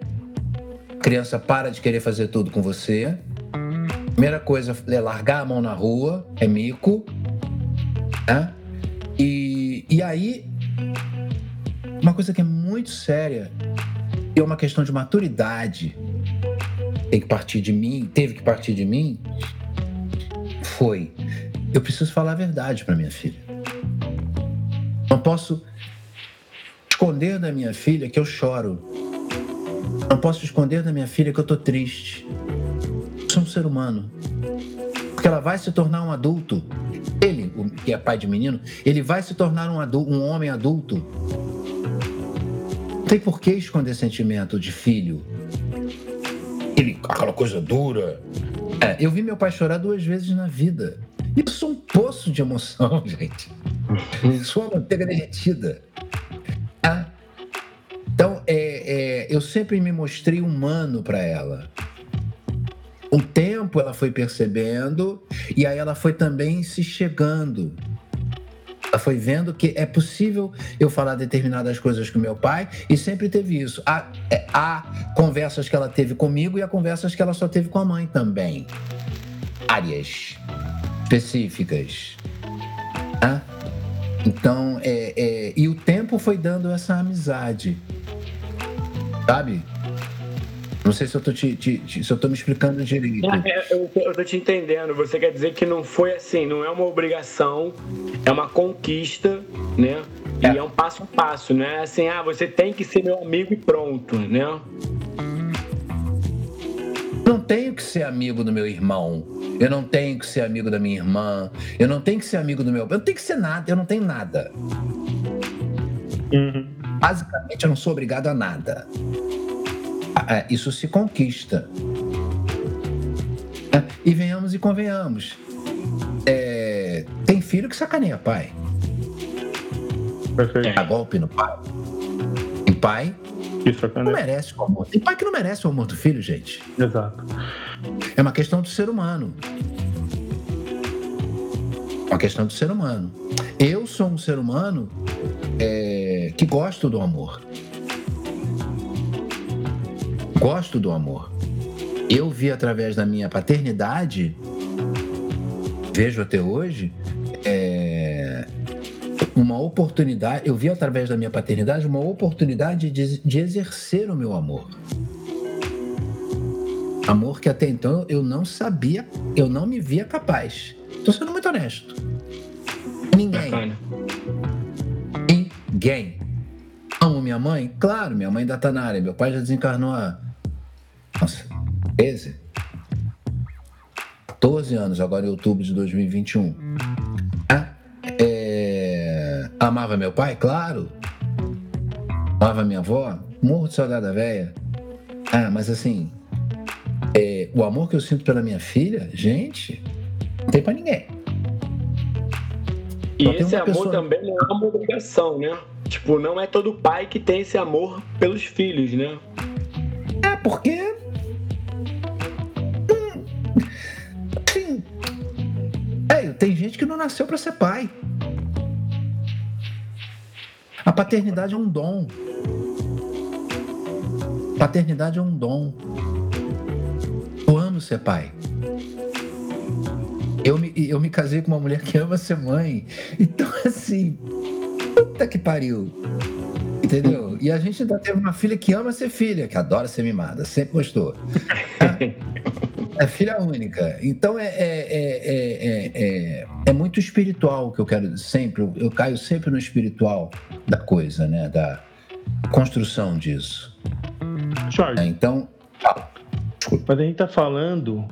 A criança para de querer fazer tudo com você. Primeira coisa é largar a mão na rua, é mico. Né? E, e aí, uma coisa que é muito séria, e é uma questão de maturidade, tem que partir de mim, teve que partir de mim, foi: eu preciso falar a verdade para minha filha. Não posso esconder da minha filha que eu choro. Não posso esconder da minha filha que eu estou triste. Eu sou um ser humano. Porque ela vai se tornar um adulto. Ele, que é pai de menino, ele vai se tornar um, adulto, um homem adulto. Não tem por que esconder sentimento de filho. Aquela coisa dura, é, eu vi meu pai chorar duas vezes na vida. Eu sou um poço de emoção, [laughs] gente. sou uma manteiga derretida. Ah, então, é, é, eu sempre me mostrei humano para ela. Um tempo ela foi percebendo e aí ela foi também se chegando. Foi vendo que é possível eu falar determinadas coisas com meu pai e sempre teve isso. Há, é, há conversas que ela teve comigo e há conversas que ela só teve com a mãe também. Áreas específicas. Então, é, é, e o tempo foi dando essa amizade. Sabe? Não sei se eu tô, te, te, te, se eu tô me explicando direito. É, eu, eu tô te entendendo. Você quer dizer que não foi assim, não é uma obrigação, é uma conquista, né? E é, é um passo a passo, né? Assim, ah, você tem que ser meu amigo e pronto, né? Não tenho que ser amigo do meu irmão. Eu não tenho que ser amigo da minha irmã. Eu não tenho que ser amigo do meu. Eu não tenho que ser nada. Eu não tenho nada. Uhum. Basicamente, eu não sou obrigado a nada. É, isso se conquista. É, e venhamos e convenhamos. É, tem filho que sacaneia pai. Perfeito. Dá golpe no pai. Tem pai que não merece o amor. Tem pai que não merece o amor do filho, gente. Exato. É uma questão do ser humano. Uma questão do ser humano. Eu sou um ser humano é, que gosto do amor gosto do amor. Eu vi através da minha paternidade, vejo até hoje, é, uma oportunidade. Eu vi através da minha paternidade uma oportunidade de, de exercer o meu amor. Amor que até então eu não sabia, eu não me via capaz. Estou sendo muito honesto. Ninguém. Bacana. Ninguém. Amo minha mãe? Claro, minha mãe ainda está na área. Meu pai já desencarnou há nossa, 13? 14 anos, agora em outubro de 2021. Ah, é... Amava meu pai? Claro. Amava minha avó? Morro de saudade da velha. Ah, mas assim, é... o amor que eu sinto pela minha filha, gente, não tem pra ninguém. E esse amor pessoa... também não é uma obrigação, né? Tipo, não é todo pai que tem esse amor pelos filhos, né? É, porque tem gente que não nasceu para ser pai. A paternidade é um dom. Paternidade é um dom. Eu amo ser pai. Eu me, eu me casei com uma mulher que ama ser mãe. Então, assim, puta que pariu. Entendeu? E a gente ainda teve uma filha que ama ser filha, que adora ser mimada, sempre gostou. [laughs] É filha única. Então é, é, é, é, muito espiritual que eu quero sempre. Eu caio sempre no espiritual da coisa, né? Da construção disso. Jorge. então. Mas a gente tá falando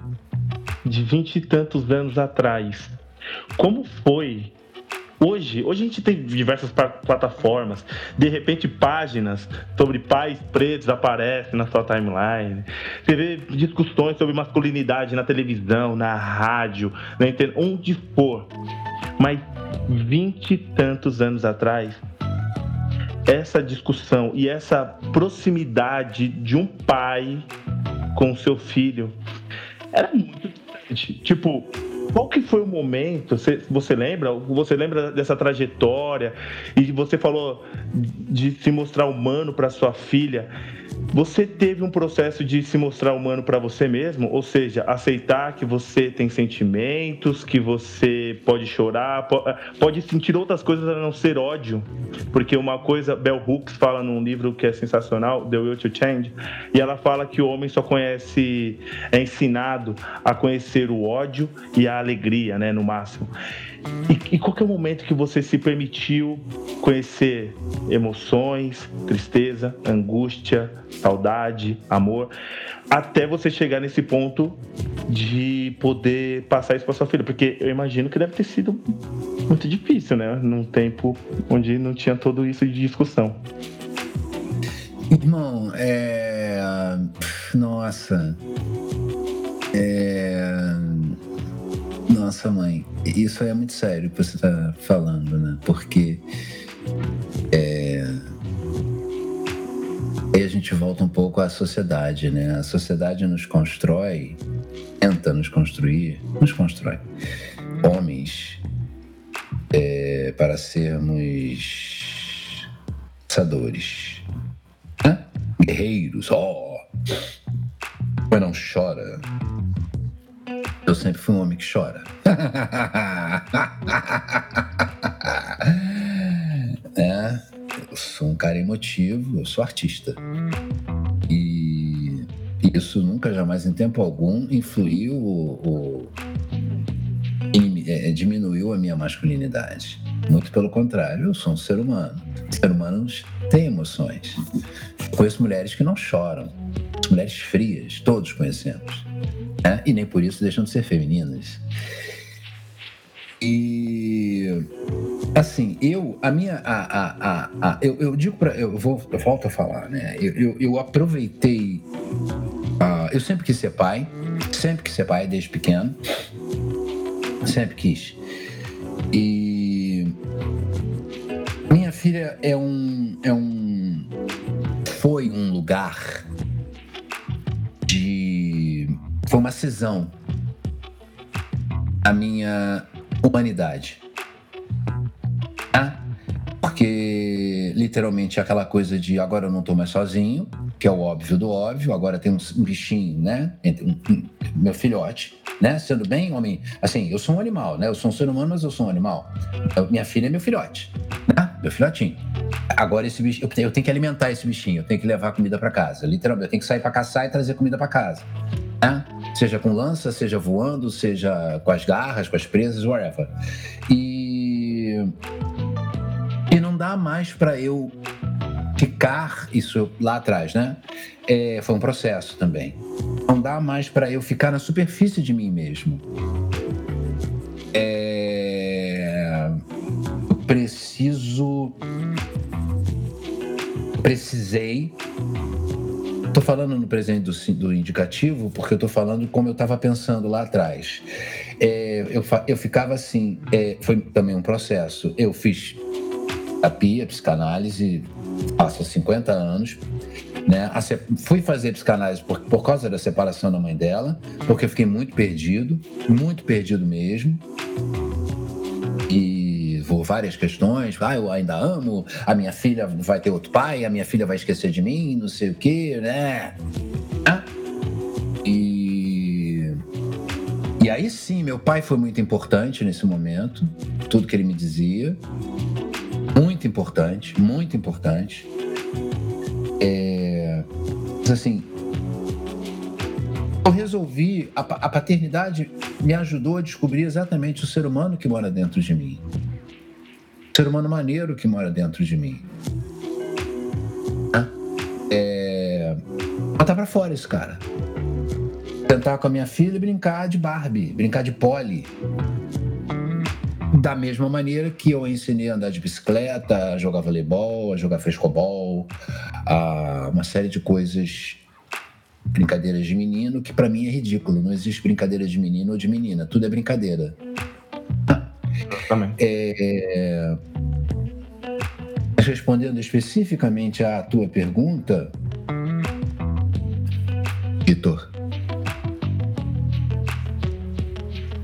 de vinte e tantos anos atrás. Como foi Hoje, hoje a gente tem diversas plataformas, de repente páginas sobre pais pretos aparecem na sua timeline. Você vê discussões sobre masculinidade na televisão, na rádio, na internet, onde for. Mas vinte e tantos anos atrás, essa discussão e essa proximidade de um pai com seu filho era muito diferente. Tipo, qual que foi o momento? Você, você lembra? Você lembra dessa trajetória? E você falou de se mostrar humano para sua filha. Você teve um processo de se mostrar humano para você mesmo, ou seja, aceitar que você tem sentimentos, que você pode chorar, pode sentir outras coisas a não ser ódio, porque uma coisa Bell Hooks fala num livro que é sensacional, The Will to Change, e ela fala que o homem só conhece, é ensinado a conhecer o ódio e a alegria, né, no máximo. E, e qual é o momento que você se permitiu conhecer emoções, tristeza, angústia, saudade, amor, até você chegar nesse ponto de poder passar isso para sua filha? Porque eu imagino que deve ter sido muito difícil, né? Num tempo onde não tinha tudo isso de discussão. Irmão, é. Nossa. É nossa, mãe, isso é muito sério que você está falando, né? Porque é, aí a gente volta um pouco à sociedade, né? A sociedade nos constrói, tenta nos construir, nos constrói homens é, para sermos pensadores, né? guerreiros, ó, oh, mas não chora eu sempre fui um homem que chora. [laughs] é, eu sou um cara emotivo, eu sou artista. E isso nunca, jamais, em tempo algum, influiu ou, é, diminuiu a minha masculinidade. Muito pelo contrário, eu sou um ser humano. Ser humanos têm emoções. conheço mulheres que não choram, mulheres frias, todos conhecemos né? e nem por isso deixam de ser femininas. E assim, eu, a minha, a, a, a, eu, eu, digo para, eu vou, eu volto a falar, né? Eu, eu, eu aproveitei, uh, eu sempre quis ser pai, sempre quis ser pai desde pequeno, sempre quis. E minha filha é um, é um, foi um lugar foi uma cisão a minha humanidade. Ah, porque literalmente é aquela coisa de agora eu não estou mais sozinho, que é o óbvio do óbvio, agora tem um bichinho, né? Meu filhote, né? Sendo bem homem, assim, eu sou um animal, né? Eu sou um ser humano, mas eu sou um animal. minha filha é meu filhote, né? Meu filhotinho. Agora esse bichinho, eu tenho que alimentar esse bichinho, eu tenho que levar comida para casa. Literalmente, eu tenho que sair para caçar e trazer comida para casa. Né? Seja com lança, seja voando, seja com as garras, com as presas, whatever. E, e não dá mais para eu ficar, isso lá atrás, né? É, foi um processo também. Não dá mais para eu ficar na superfície de mim mesmo. É, preciso. Precisei Estou falando no presente do, do, indicativo porque eu estou falando como eu estava pensando lá atrás. É, eu, eu ficava assim, é, foi também um processo. Eu fiz terapia, psicanálise, há 50 anos. Né? Fui fazer psicanálise por, por causa da separação da mãe dela, porque eu fiquei muito perdido, muito perdido mesmo. E por várias questões. Ah, eu ainda amo, a minha filha vai ter outro pai, a minha filha vai esquecer de mim, não sei o quê, né? Ah. E. E aí sim, meu pai foi muito importante nesse momento, tudo que ele me dizia. Muito importante, muito importante. É, assim, eu resolvi, a, a paternidade me ajudou a descobrir exatamente o ser humano que mora dentro de mim ser humano maneiro que mora dentro de mim. É... Botar pra fora esse cara. Sentar com a minha filha e brincar de Barbie, brincar de Polly. Da mesma maneira que eu ensinei a andar de bicicleta, a jogar voleibol, a jogar frescobol, a uma série de coisas, brincadeiras de menino, que para mim é ridículo. Não existe brincadeira de menino ou de menina, tudo é brincadeira. Também. É... Respondendo especificamente à tua pergunta, Vitor,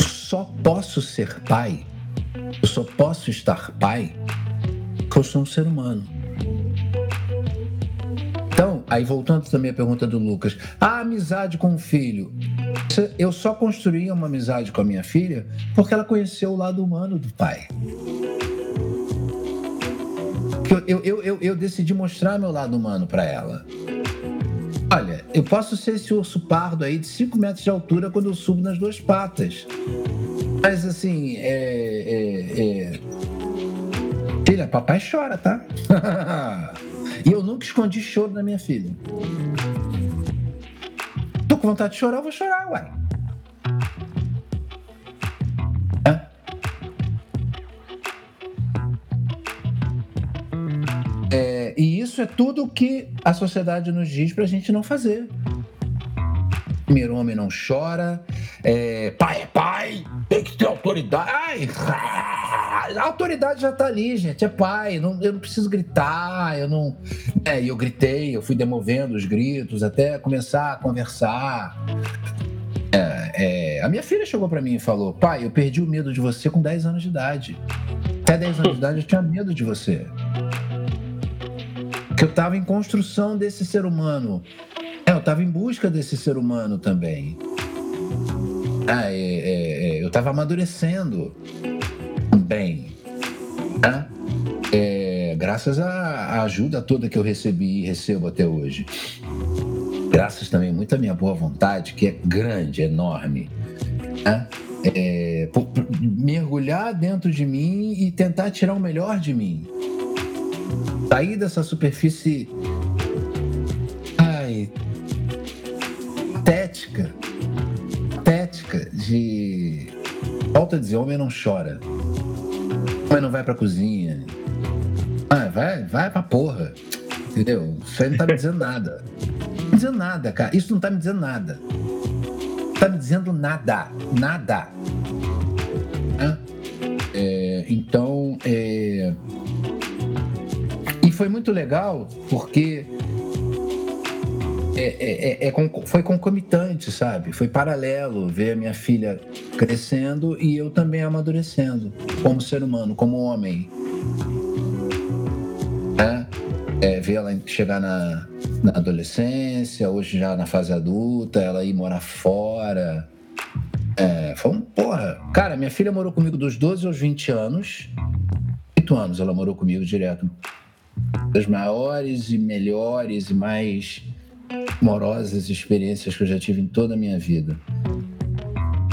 só posso ser pai, eu só posso estar pai porque eu sou um ser humano. Aí voltando também à pergunta do Lucas, a amizade com o filho. Eu só construí uma amizade com a minha filha porque ela conheceu o lado humano do pai. Eu, eu, eu, eu decidi mostrar meu lado humano para ela. Olha, eu posso ser esse urso pardo aí de 5 metros de altura quando eu subo nas duas patas. Mas assim, é. é, é... Filha, papai chora, tá? [laughs] e eu nunca escondi choro da minha filha. Tô com vontade de chorar, eu vou chorar, uai. É, e isso é tudo que a sociedade nos diz para a gente não fazer. Primeiro homem não chora, é, pai é pai, tem que ter autoridade. Ai, a autoridade já tá ali, gente, é pai, não, eu não preciso gritar, eu não. É, eu gritei, eu fui demovendo os gritos até começar a conversar. É, é, a minha filha chegou para mim e falou: pai, eu perdi o medo de você com 10 anos de idade. Até 10 anos de idade eu tinha medo de você que eu estava em construção desse ser humano. É, eu estava em busca desse ser humano também. Ah, é, é, é eu estava amadurecendo bem. Né? É, graças à ajuda toda que eu recebi e recebo até hoje. Graças também muito à minha boa vontade, que é grande, enorme. Né? É, por, por, mergulhar dentro de mim e tentar tirar o melhor de mim sair dessa superfície tética, tética de volta a dizer, homem não chora. Homem não vai pra cozinha. Ah, vai, vai pra porra. Entendeu? Isso aí não tá me dizendo nada. Não tá dizendo nada, cara. Isso não tá me dizendo nada. Não tá me dizendo nada. Nada. É, então, é, foi muito legal porque é, é, é, é, foi concomitante, sabe? Foi paralelo ver a minha filha crescendo e eu também amadurecendo como ser humano, como homem. É, ver ela chegar na, na adolescência, hoje já na fase adulta, ela ir morar fora. É, foi um porra. Cara, minha filha morou comigo dos 12 aos 20 anos. 8 anos ela morou comigo direto das maiores e melhores e mais morosas experiências que eu já tive em toda a minha vida.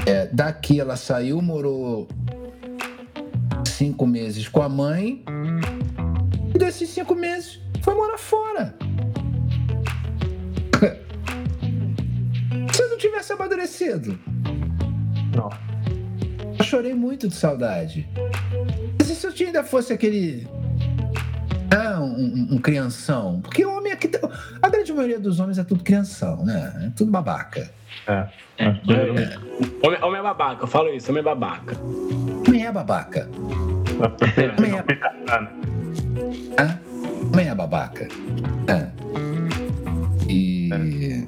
É, daqui ela saiu, morou cinco meses com a mãe e desses cinco meses foi morar fora. [laughs] Se eu não tivesse amadurecido. Não. Eu chorei muito de saudade. Mas e se eu ainda fosse aquele é um, um, crianção. Porque o homem aqui. A grande maioria dos homens é tudo crianção, né? É tudo babaca. É. é. é. Homem, homem é babaca, eu falo isso, homem é babaca. Homem é babaca. Homem é. Hã? Homem é babaca. É. E.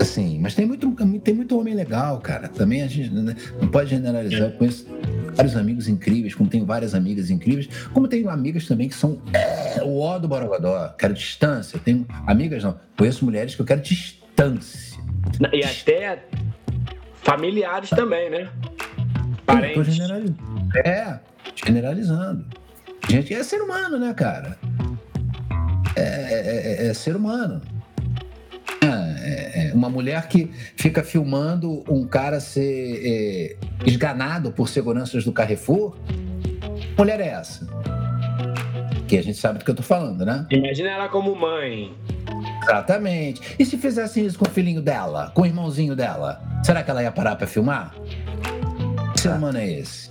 Assim, mas tem muito, tem muito homem legal, cara. Também a gente né, não pode generalizar. Eu conheço vários amigos incríveis, como tenho várias amigas incríveis, como tenho amigas também que são é, o ó do Borogodó, quero distância. Tenho amigas, não, conheço mulheres que eu quero distância. E até familiares também, né? Parentes. Generalizando. É, generalizando. Gente, é ser humano, né, cara? é, é, é, é ser humano. É, é, uma mulher que fica filmando um cara ser é, esganado por seguranças do Carrefour. Mulher é essa? Que a gente sabe do que eu tô falando, né? Imagina ela como mãe. Exatamente. E se fizessem isso com o filhinho dela, com o irmãozinho dela? Será que ela ia parar para filmar? Que ser humano é esse?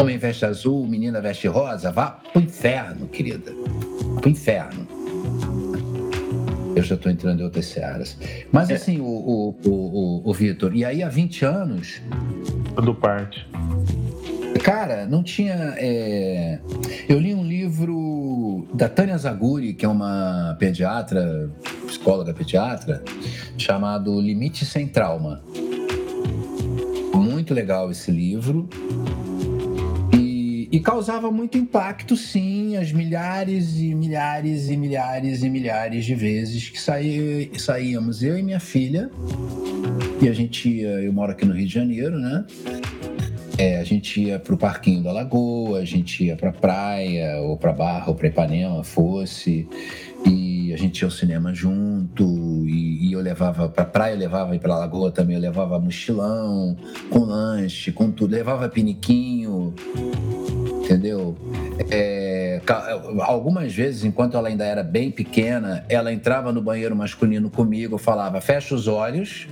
Homem veste azul, menina veste rosa, vá pro inferno, querida. Pro inferno. Eu já estou entrando em outras searas. Mas assim, o, o, o, o, Vitor, e aí há 20 anos. Do parte. Cara, não tinha. É... Eu li um livro da Tânia Zaguri, que é uma pediatra, psicóloga pediatra, chamado Limite Sem Trauma. Muito legal esse livro. E causava muito impacto, sim, as milhares e milhares e milhares e milhares de vezes que saí, saíamos eu e minha filha. E a gente ia, eu moro aqui no Rio de Janeiro, né? É, a gente ia pro parquinho da Lagoa, a gente ia pra praia, ou pra Barra, ou pra Ipanema, fosse. E a gente ia ao cinema junto, e, e eu levava pra praia, eu levava ir pra Lagoa também, eu levava mochilão, com lanche, com tudo, levava piniquinho entendeu? É, algumas vezes, enquanto ela ainda era bem pequena, ela entrava no banheiro masculino comigo, falava: fecha os olhos.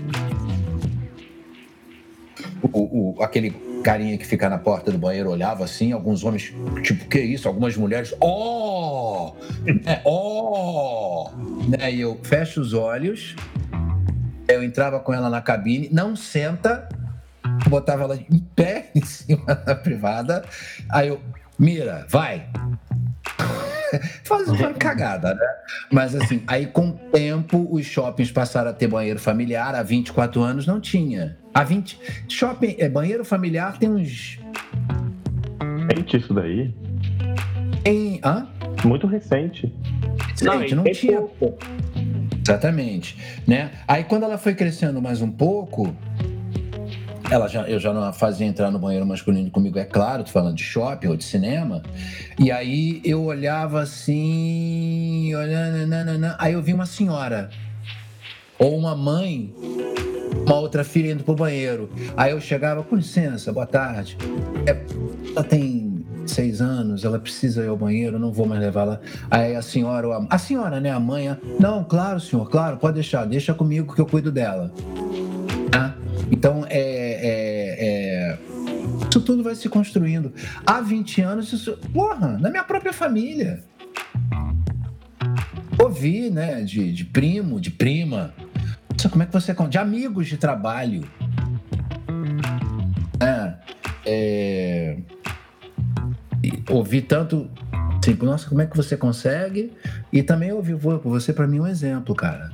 O, o, aquele carinha que fica na porta do banheiro olhava assim, alguns homens, tipo, que isso? Algumas mulheres, oh! É, oh! Né? E eu fecho os olhos, eu entrava com ela na cabine, não senta, botava ela em pé [laughs] em cima da privada. Aí eu, mira, vai. [laughs] Faz uma cagada, né? Mas assim, aí com o tempo os shoppings passaram a ter banheiro familiar. Há 24 anos não tinha. Há 20. Shopping, é, banheiro familiar tem uns. Recente isso daí? Em. Hã? Muito recente. Recente, não, não tinha. Pouco. Exatamente. Né? Aí quando ela foi crescendo mais um pouco, ela já, eu já não fazia entrar no banheiro masculino comigo, é claro, tô falando de shopping ou de cinema. E aí eu olhava assim, olhando, nanana, aí eu vi uma senhora ou uma mãe, uma outra filha indo pro banheiro. Aí eu chegava, com licença, boa tarde. É, ela tem seis anos, ela precisa ir ao banheiro, não vou mais levá-la. Aí a senhora, a, a senhora, né, a mãe, não, claro, senhor, claro, pode deixar, deixa comigo que eu cuido dela. Ah, então, é, é, é, isso tudo vai se construindo. Há 20 anos, isso, porra, na minha própria família. Ouvi, né, de, de primo, de prima. Como é que você. De amigos de trabalho. É, é, ouvi tanto. Assim, nossa, como é que você consegue? E também ouvi, você para mim é um exemplo, cara.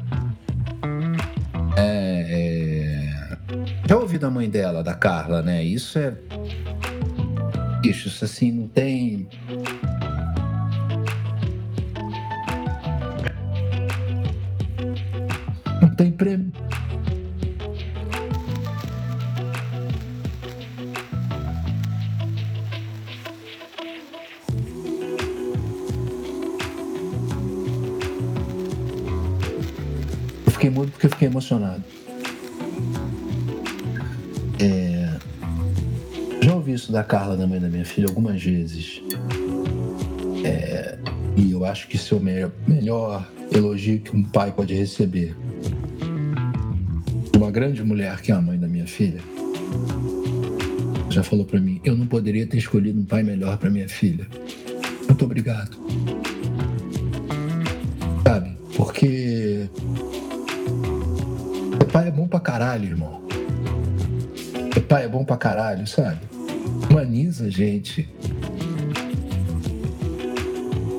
Da mãe dela, da Carla, né? Isso é. Bicho, isso assim, não tem. Não tem prêmio. Eu fiquei muito porque eu fiquei emocionado. Isso da Carla, da mãe da minha filha, algumas vezes. É, e eu acho que isso é o melhor, melhor elogio que um pai pode receber. Uma grande mulher, que é a mãe da minha filha, já falou para mim: eu não poderia ter escolhido um pai melhor para minha filha. Muito obrigado. Sabe? Porque. Pai é bom pra caralho, irmão. Pai é bom pra caralho, sabe? Humaniza a gente.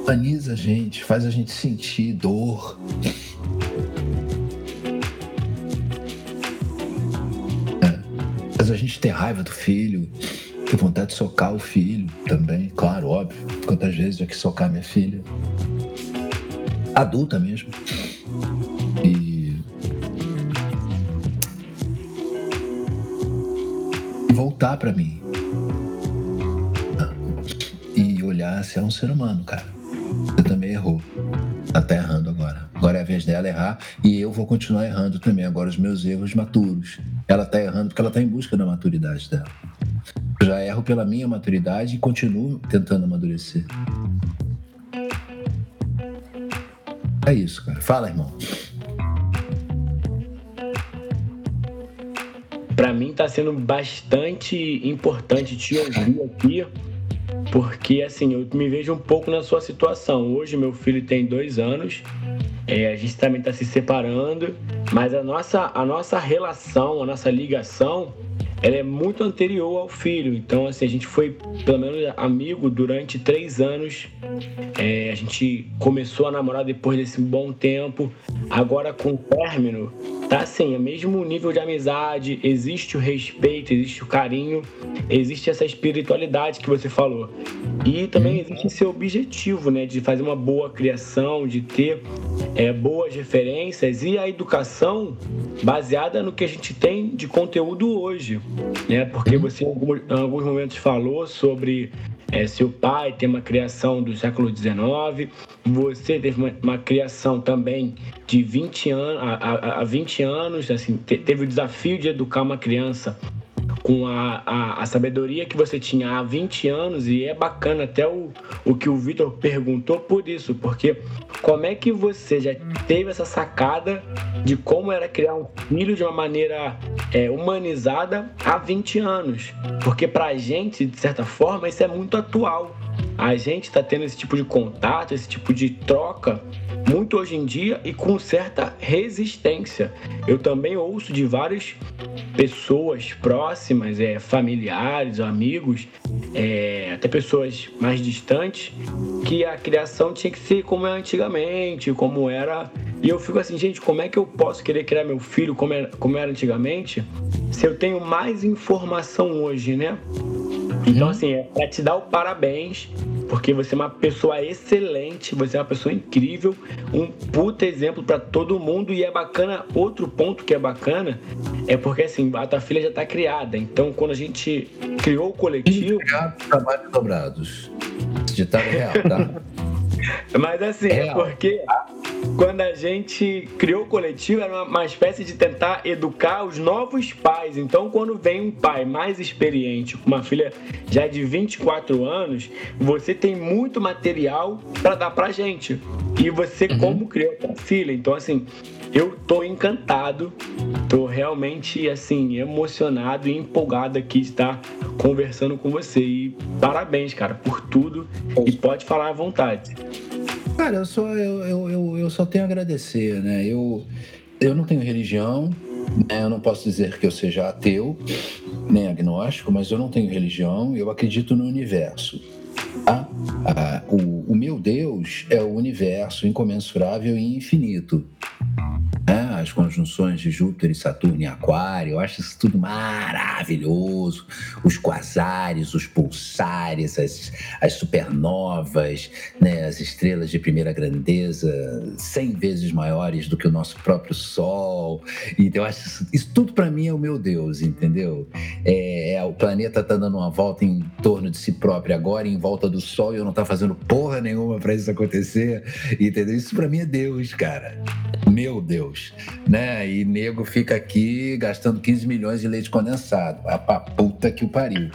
Humaniza a gente, faz a gente sentir dor. É. Faz a gente ter raiva do filho, ter vontade de socar o filho também, claro, óbvio. Quantas vezes eu que socar minha filha? Adulta mesmo. E. Voltar para mim você é um ser humano, cara. Você também errou. Ela tá errando agora. Agora é a vez dela errar e eu vou continuar errando também. Agora os meus erros maturos. Ela tá errando porque ela tá em busca da maturidade dela. Eu já erro pela minha maturidade e continuo tentando amadurecer. É isso, cara. Fala, irmão. para mim está sendo bastante importante te ouvir aqui, porque assim, eu me vejo um pouco na sua situação. Hoje meu filho tem dois anos, é, a gente também está se separando, mas a nossa, a nossa relação, a nossa ligação ela é muito anterior ao filho. Então, assim, a gente foi, pelo menos, amigo durante três anos. É, a gente começou a namorar depois desse bom tempo. Agora, com o término, tá assim, é mesmo nível de amizade, existe o respeito, existe o carinho, existe essa espiritualidade que você falou. E também existe esse objetivo, né, de fazer uma boa criação, de ter é, boas referências e a educação baseada no que a gente tem de conteúdo hoje né? Porque você em alguns, momentos falou sobre é, seu pai tem uma criação do século XIX, você teve uma, uma criação também de 20 anos, há, 20 anos, assim, teve o desafio de educar uma criança com a, a, a, sabedoria que você tinha há 20 anos, e é bacana até o, o que o Vitor perguntou por isso, porque como é que você já teve essa sacada de como era criar um filho de uma maneira é, humanizada há 20 anos? Porque pra gente, de certa forma, isso é muito atual. A gente está tendo esse tipo de contato, esse tipo de troca muito hoje em dia e com certa resistência. Eu também ouço de várias pessoas próximas, é, familiares, amigos, é, até pessoas mais distantes, que a criação tinha que ser como é antigamente, como era. E eu fico assim, gente, como é que eu posso querer criar meu filho como era, como era antigamente, se eu tenho mais informação hoje, né? Então, uhum. assim, é pra te dar o parabéns, porque você é uma pessoa excelente, você é uma pessoa incrível, um puta exemplo para todo mundo. E é bacana, outro ponto que é bacana, é porque, assim, a tua filha já tá criada. Então, quando a gente criou o coletivo. Trabalhos dobrados. Ditado real, tá? [laughs] Mas assim, é, é porque quando a gente criou o coletivo, era uma, uma, espécie de tentar educar os novos pais. Então, quando vem um pai mais experiente, com uma filha já de 24 anos, você tem muito material para dar pra gente. E você, uhum. como criou a filha. Então, assim, eu tô encantado, tô realmente, assim, emocionado e empolgado aqui de estar conversando com você. E parabéns, cara, por tudo. E pode falar à vontade. Cara, eu só, eu, eu, eu, eu só tenho a agradecer, né? Eu, eu não tenho religião, né? eu não posso dizer que eu seja ateu, nem agnóstico, mas eu não tenho religião, eu acredito no universo. Tá? Ah, o, o meu Deus é o universo incomensurável e infinito né? as conjunções de Júpiter e Saturno em Aquário, eu acho isso tudo maravilhoso. Os quasares, os pulsares, as, as supernovas, né? as estrelas de primeira grandeza, 100 vezes maiores do que o nosso próprio Sol. Então, eu acho isso, isso tudo para mim é o meu Deus, entendeu? É, é o planeta está dando uma volta em torno de si próprio agora, em volta do Sol, e eu não tá fazendo porra nenhuma para isso acontecer, entendeu? Isso para mim é Deus, cara. Meu Deus né? E nego fica aqui gastando 15 milhões de leite condensado. A pra puta que o pariu.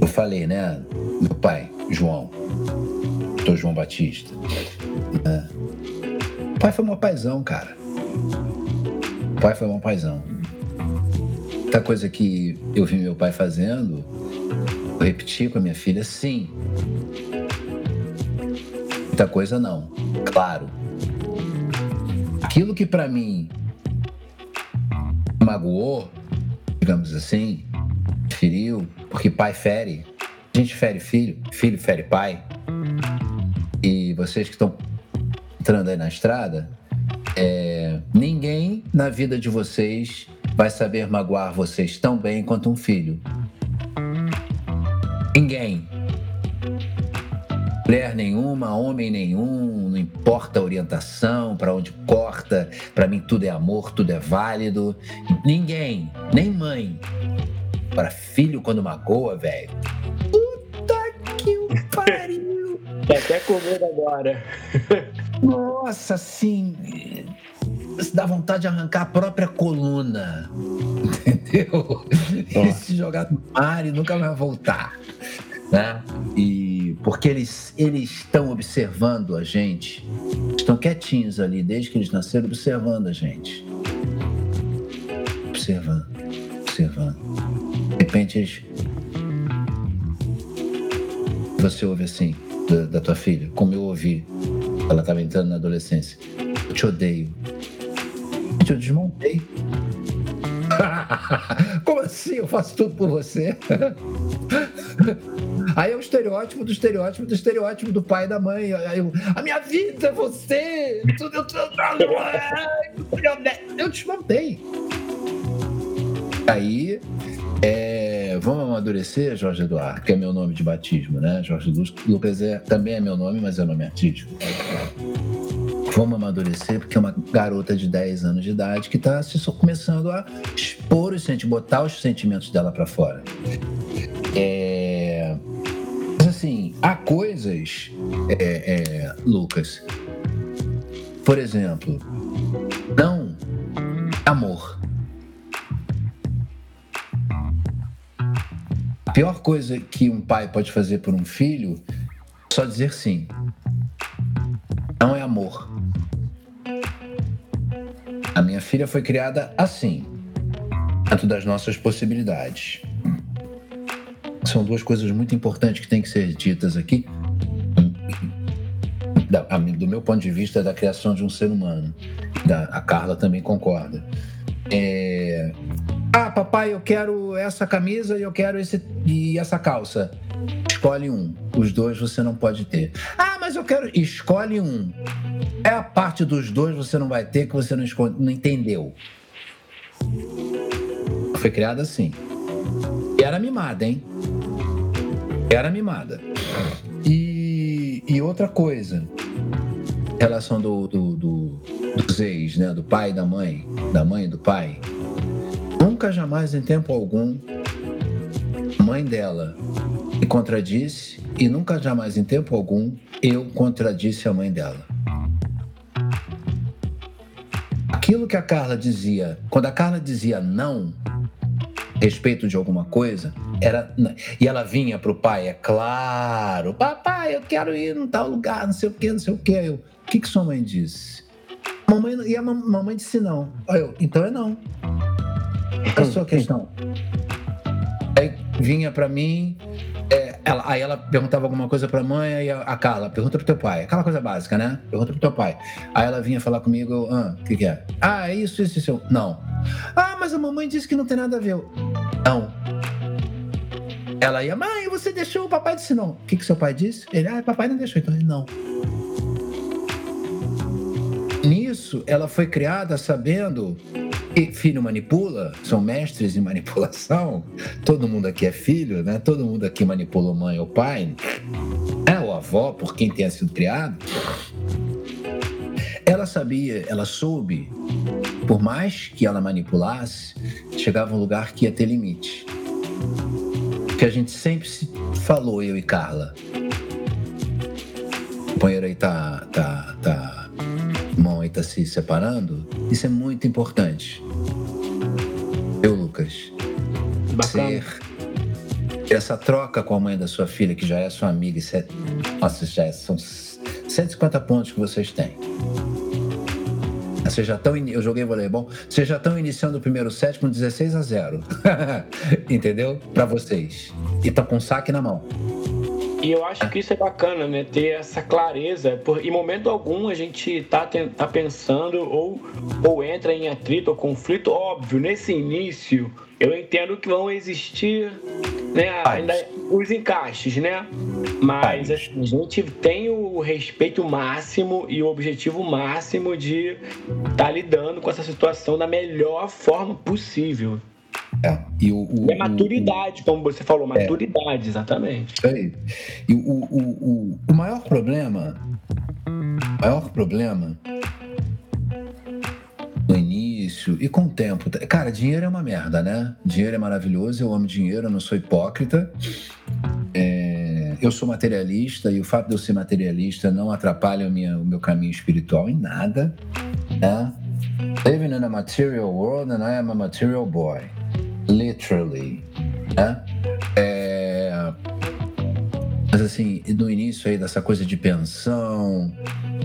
Eu falei, né? Meu pai, João. Doutor João Batista. Né? O pai foi meu paizão, cara. O pai foi meu paizão. Muita coisa que eu vi meu pai fazendo, eu repeti com a minha filha, sim muita coisa não. Claro. Aquilo que para mim magoou, digamos assim, feriu, porque pai fere, a gente fere filho, filho fere pai. E vocês que estão entrando aí na estrada, é, ninguém na vida de vocês vai saber magoar vocês tão bem quanto um filho. Ninguém mulher nenhuma, homem nenhum, não importa a orientação, para onde corta, para mim tudo é amor, tudo é válido. Ninguém, nem mãe. Para filho quando magoa, velho. Puta que o [laughs] pariu. Tá até com medo agora. Nossa, assim, dá vontade de arrancar a própria coluna. Entendeu? E se jogar no mar e nunca mais voltar. Né? E porque eles, eles estão observando a gente, estão quietinhos ali desde que eles nasceram, observando a gente. Observando, observando. De repente eles. Você ouve assim, da, da tua filha, como eu ouvi. Ela estava entrando na adolescência. Eu te odeio. Gente, eu desmontei. [laughs] Como assim? Eu faço tudo por você? [laughs] Aí é o estereótipo do estereótipo do estereótipo do pai e da mãe. Aí eu, a minha vida é você! Eu, eu, eu desmontei. Aí, é, vamos amadurecer, Jorge Eduardo, que é meu nome de batismo, né? Jorge Lucas é, também é meu nome, mas é nome artístico. Vamos amadurecer, porque é uma garota de 10 anos de idade que está começando a expor os sentimentos, botar os sentimentos dela para fora. É, mas assim, há coisas, é, é, Lucas, por exemplo, não amor. A pior coisa que um pai pode fazer por um filho é só dizer sim. Não é amor. A minha filha foi criada assim, dentro das nossas possibilidades. São duas coisas muito importantes que têm que ser ditas aqui, do meu ponto de vista, da criação de um ser humano. A Carla também concorda. É... Ah, papai, eu quero essa camisa e eu quero esse e essa calça. Escolhe um. Os dois você não pode ter. Ah, mas eu quero. Escolhe um. É a parte dos dois você não vai ter que você não, escolhe, não entendeu. Foi criada assim. E era mimada, hein? Era mimada. E, e outra coisa, relação do, do, do, dos ex, né? Do pai e da mãe, da mãe e do pai. Nunca jamais, em tempo algum, mãe dela me contradisse e nunca jamais, em tempo algum, eu contradisse a mãe dela. Aquilo que a Carla dizia, quando a Carla dizia não, respeito de alguma coisa, era e ela vinha pro pai, é claro, papai, eu quero ir num tal lugar, não sei o que, não sei o que. Eu, o que que sua mãe disse? Mamãe, e a mamãe disse não. Eu, então é não. É a sua questão? Aí vinha para mim, é, ela, aí ela perguntava alguma coisa pra mãe, aí a, a Carla, pergunta pro teu pai. Aquela coisa básica, né? Pergunta pro teu pai. Aí ela vinha falar comigo, ah, o que, que é? Ah, é isso, isso, isso. Não. Ah, mas a mamãe disse que não tem nada a ver. Não. Ela ia, mãe, você deixou, o papai disse não. O que, que seu pai disse? Ele, ah, papai não deixou. Então ele, não. Nisso, ela foi criada sabendo filho manipula, são mestres em manipulação. Todo mundo aqui é filho, né? Todo mundo aqui manipulou mãe ou pai, é ou avó, por quem tenha sido criado. Ela sabia, ela soube, por mais que ela manipulasse, chegava um lugar que ia ter limite. Que a gente sempre se falou, eu e Carla. O companheiro aí tá, tá, tá, irmão aí tá se separando. Isso é muito importante. Eu, Lucas. Bacana. Ser essa troca com a mãe da sua filha, que já é sua amiga, isso é, nossa, já é, são 150 pontos que vocês têm. Vocês já estão. Eu joguei voleibol. Vocês já estão iniciando o primeiro set com 16 a 0. [laughs] Entendeu? Para vocês. E estão com saque na mão. E eu acho que isso é bacana, né? Ter essa clareza. Por, em momento algum a gente tá, tá pensando ou, ou entra em atrito ou conflito. Óbvio, nesse início eu entendo que vão existir né, ainda os encaixes, né? Mas assim, a gente tem o respeito máximo e o objetivo máximo de estar tá lidando com essa situação da melhor forma possível. É, e, o, o, e a maturidade, o, como você falou, maturidade, é. exatamente. É. E o, o, o, maior problema, o maior problema no início e com o tempo, cara, dinheiro é uma merda, né? Dinheiro é maravilhoso, eu amo dinheiro, eu não sou hipócrita. É, eu sou materialista e o fato de eu ser materialista não atrapalha o, minha, o meu caminho espiritual em nada, né? Living in a material world and I am a material boy literally, né? É... Mas assim, no início aí dessa coisa de pensão,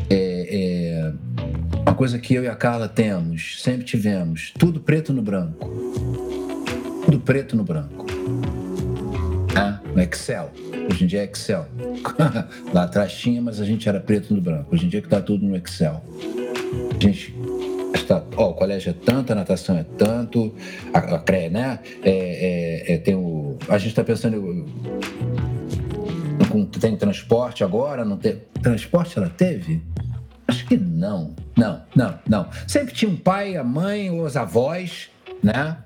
é, Uma coisa que eu e a Carla temos, sempre tivemos, tudo preto no branco. Tudo preto no branco. Ah, no Excel. Hoje em dia é Excel. [laughs] Lá atrás tinha, mas a gente era preto no branco. Hoje em dia que tá tudo no Excel. A gente está, ó, o colégio é tanto, a natação é tanto, a, a né? É, é, é, tem o, a gente está pensando tem transporte agora, não tem transporte ela teve? Acho que não, não, não, não. Sempre tinha um pai, a mãe os avós, né?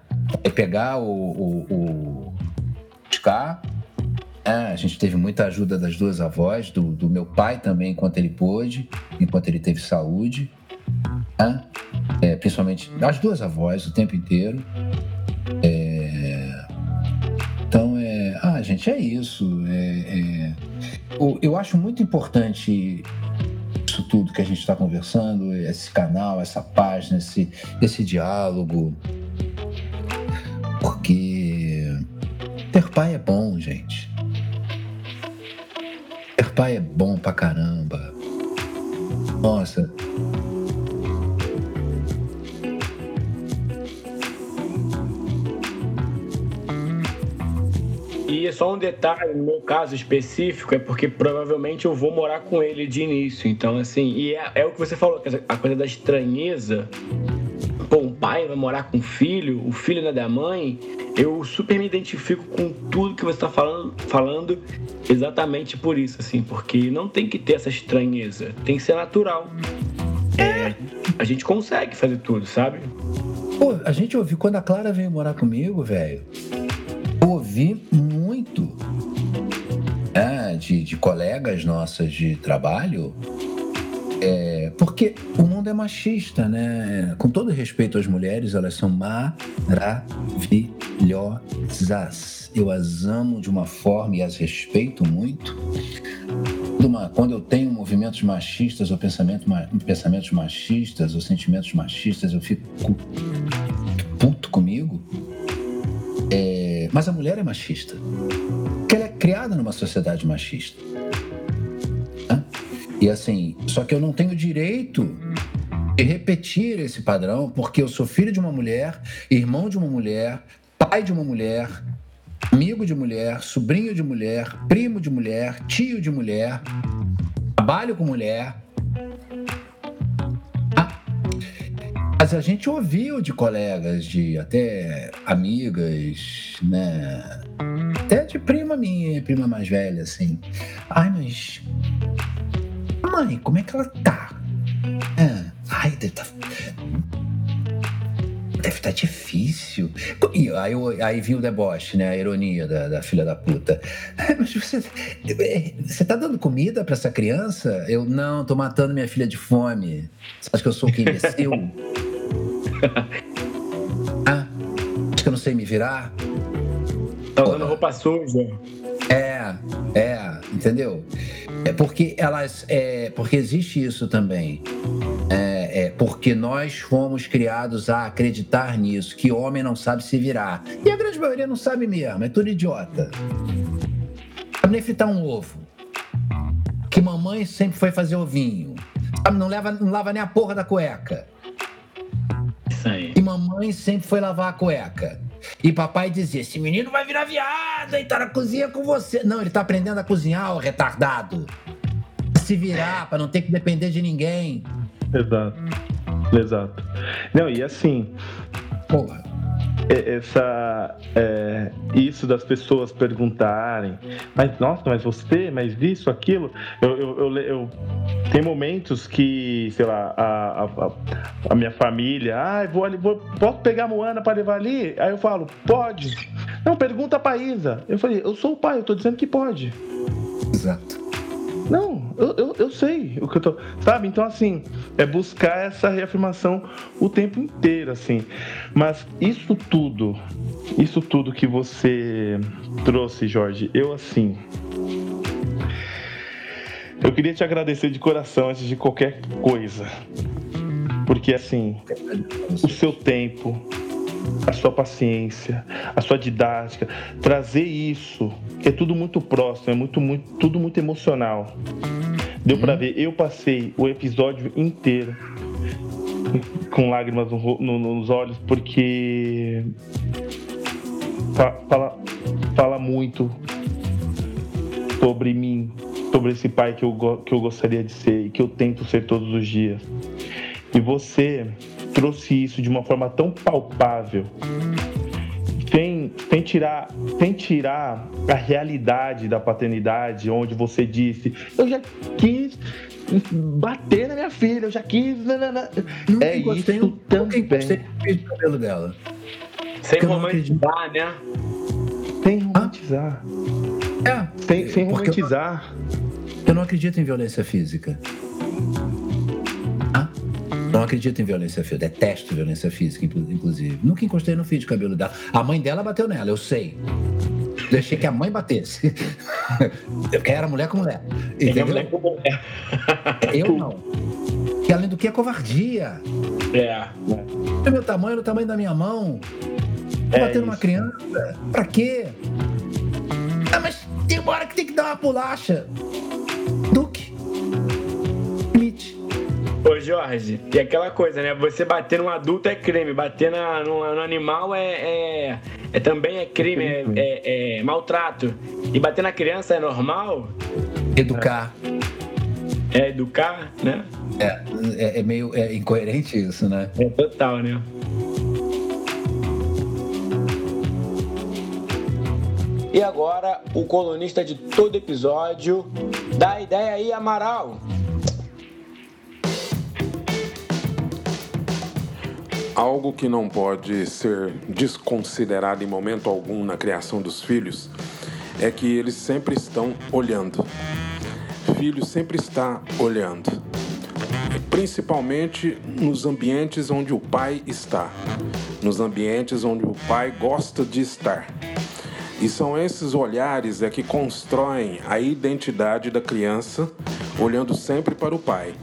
E pegar o, o, o buscar é, a gente teve muita ajuda das duas avós, do, do, meu pai também, enquanto ele pôde, enquanto ele teve saúde. Né? É, principalmente as duas avós o tempo inteiro. É, então, é, ah, gente, é isso. É, é, eu, eu acho muito importante isso tudo que a gente está conversando, esse canal, essa página, esse, esse diálogo. Porque ter pai é bom, gente. Ser pai é bom pra caramba. Nossa. E só um detalhe, no meu caso específico, é porque provavelmente eu vou morar com ele de início. Então, assim, e é, é o que você falou, a coisa da estranheza. Pô, um pai vai morar com o filho, o filho não é da mãe. Eu super me identifico com tudo que você está falando, falando Exatamente por isso, assim, porque não tem que ter essa estranheza, tem que ser natural. É, a gente consegue fazer tudo, sabe? Pô, a gente ouviu quando a Clara veio morar comigo, velho. Ouvi muito é, de, de colegas nossas de trabalho é, porque o mundo é machista, né? Com todo respeito às mulheres, elas são maravilhosas. Eu as amo de uma forma e as respeito muito. Quando eu tenho movimentos machistas ou pensamento, pensamentos machistas ou sentimentos machistas, eu fico puto comigo. É, mas a mulher é machista. Porque ela é criada numa sociedade machista. E assim, só que eu não tenho direito de repetir esse padrão porque eu sou filho de uma mulher, irmão de uma mulher, pai de uma mulher, amigo de mulher, sobrinho de mulher, primo de mulher, tio de mulher, trabalho com mulher. Mas a gente ouviu de colegas, de até amigas, né? Até de prima minha, prima mais velha, assim. Ai, mas Mãe, como é que ela tá? Ah, ai, deve tá. Estar tá difícil. E aí, aí vinha o deboche, né? A ironia da, da filha da puta. [laughs] Mas você, você tá dando comida para essa criança? Eu, não, tô matando minha filha de fome. Você acha que eu sou o que imbecil? [laughs] ah, acho que eu não sei me virar? Tá usando roupa suja. É, é, entendeu? É porque elas, é, porque existe isso também. É, é, porque nós fomos criados a acreditar nisso, que homem não sabe se virar. E a grande maioria não sabe mesmo, é tudo idiota. Sabe nem fritar um ovo. Que mamãe sempre foi fazer ovinho. Sabe, não, leva, não lava nem a porra da cueca. Isso aí. E mamãe sempre foi lavar a cueca. E papai dizia: esse menino vai virar viado e tá na cozinha com você. Não, ele tá aprendendo a cozinhar, o retardado. Se virar, para não ter que depender de ninguém. Exato. Exato. Não, e assim. Porra essa é, isso das pessoas perguntarem, mas nossa, mas você, mas isso, aquilo, eu, eu, eu, eu tem momentos que, sei lá, a, a, a minha família, ah, vou ali, vou, posso pegar a Moana para levar ali? Aí eu falo, pode. Não, pergunta pra Isa. Eu falei, eu sou o pai, eu tô dizendo que pode. Exato. Não, eu, eu, eu, sei o que eu tô. Sabe? Então, assim, é buscar essa reafirmação o tempo inteiro, assim. Mas isso tudo, isso tudo que você trouxe, Jorge, eu, assim. Eu queria te agradecer de coração antes de qualquer coisa. Porque, assim, o seu tempo, a sua paciência, a sua didática, trazer isso, que é tudo muito próximo, é muito, muito, tudo muito emocional. Deu para uhum. ver, eu passei o episódio inteiro com lágrimas no, no, nos olhos, porque fala, fala muito sobre mim, sobre esse pai que eu, que eu gostaria de ser e que eu tento ser todos os dias. E você trouxe isso de uma forma tão palpável, sem, sem, tirar, sem tirar a realidade da paternidade, onde você disse: Eu já quis bater na minha filha, eu já quis. Nunca é isso um, também. O cabelo dela. Sem romantizar, né? Sem romantizar. É. Sem, sem romantizar. Eu, eu não acredito em violência física. Ah? Não acredito em violência física. Detesto violência física, inclusive. Nunca encostei no fio de cabelo dela. A mãe dela bateu nela, eu sei. Deixei que a mãe batesse. [laughs] Porque era mulher com mulher. Entendeu? mulher com mulher. Eu não. E além do que é covardia. É. O meu tamanho é o tamanho da minha mão. É bater numa criança. Pra quê? Ah, mas tem uma hora que tem que dar uma bolacha. Duque. Ô Jorge, e aquela coisa, né? Você bater num adulto é crime, bater na, no, no animal é, é, é, também é crime, é, é, é, maltrato. E bater na criança é normal? Educar. É educar, né? É, é, é meio é incoerente isso, né? É total, né? E agora, o colunista de todo episódio. Dá ideia aí, Amaral. Algo que não pode ser desconsiderado em momento algum na criação dos filhos é que eles sempre estão olhando. Filho sempre está olhando, principalmente nos ambientes onde o pai está, nos ambientes onde o pai gosta de estar. E são esses olhares é que constroem a identidade da criança, olhando sempre para o pai.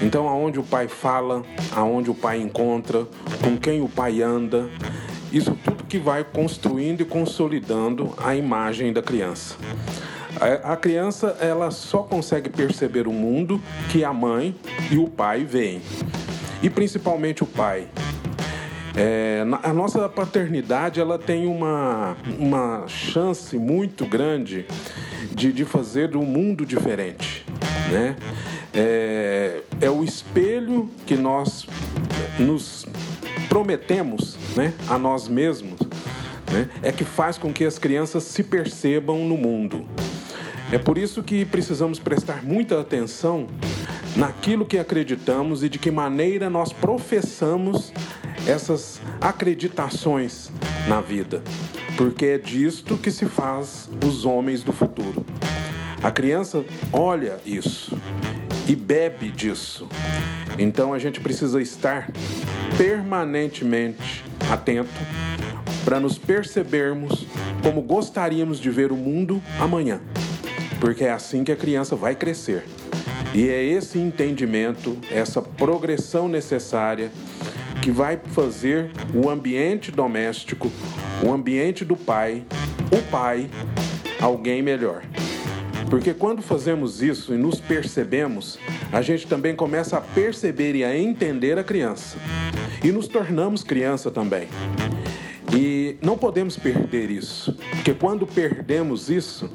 Então, aonde o pai fala, aonde o pai encontra, com quem o pai anda, isso tudo que vai construindo e consolidando a imagem da criança. A criança ela só consegue perceber o mundo que a mãe e o pai veem. E principalmente o pai, é, a nossa paternidade ela tem uma, uma chance muito grande de, de fazer um mundo diferente. Né? É, é o espelho que nós nos prometemos né, a nós mesmos, né, é que faz com que as crianças se percebam no mundo. É por isso que precisamos prestar muita atenção naquilo que acreditamos e de que maneira nós professamos essas acreditações na vida, porque é disto que se faz os homens do futuro. A criança olha isso e bebe disso. Então a gente precisa estar permanentemente atento para nos percebermos como gostaríamos de ver o mundo amanhã, porque é assim que a criança vai crescer. E é esse entendimento, essa progressão necessária que vai fazer o ambiente doméstico, o ambiente do pai, o pai, alguém melhor. Porque quando fazemos isso e nos percebemos, a gente também começa a perceber e a entender a criança. E nos tornamos criança também. E não podemos perder isso, porque quando perdemos isso,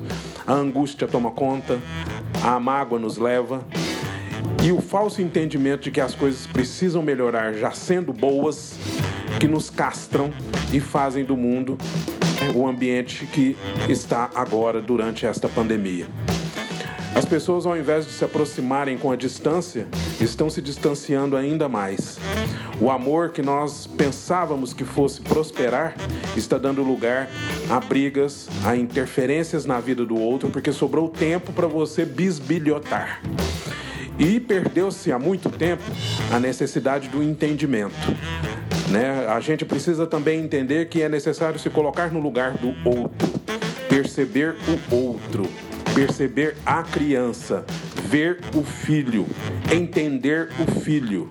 a angústia toma conta, a mágoa nos leva, e o falso entendimento de que as coisas precisam melhorar já sendo boas, que nos castram e fazem do mundo o ambiente que está agora durante esta pandemia. As pessoas, ao invés de se aproximarem com a distância, estão se distanciando ainda mais. O amor que nós pensávamos que fosse prosperar está dando lugar a brigas, a interferências na vida do outro, porque sobrou tempo para você bisbilhotar. E perdeu-se há muito tempo a necessidade do entendimento. Né? A gente precisa também entender que é necessário se colocar no lugar do outro, perceber o outro, perceber a criança, ver o filho, entender o filho.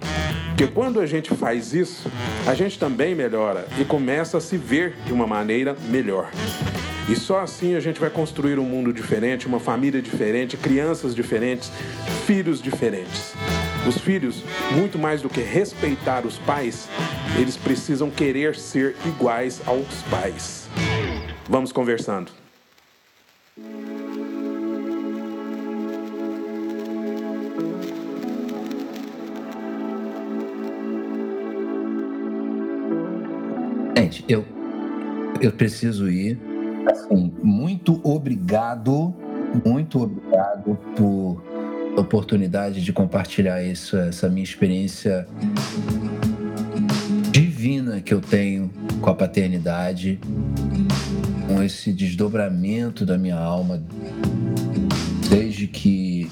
Porque quando a gente faz isso, a gente também melhora e começa a se ver de uma maneira melhor. E só assim a gente vai construir um mundo diferente, uma família diferente, crianças diferentes, filhos diferentes. Os filhos, muito mais do que respeitar os pais, eles precisam querer ser iguais aos pais. Vamos conversando. Gente, eu, eu preciso ir. Assim, muito obrigado, muito obrigado por oportunidade de compartilhar isso, essa minha experiência que eu tenho com a paternidade, com esse desdobramento da minha alma, desde que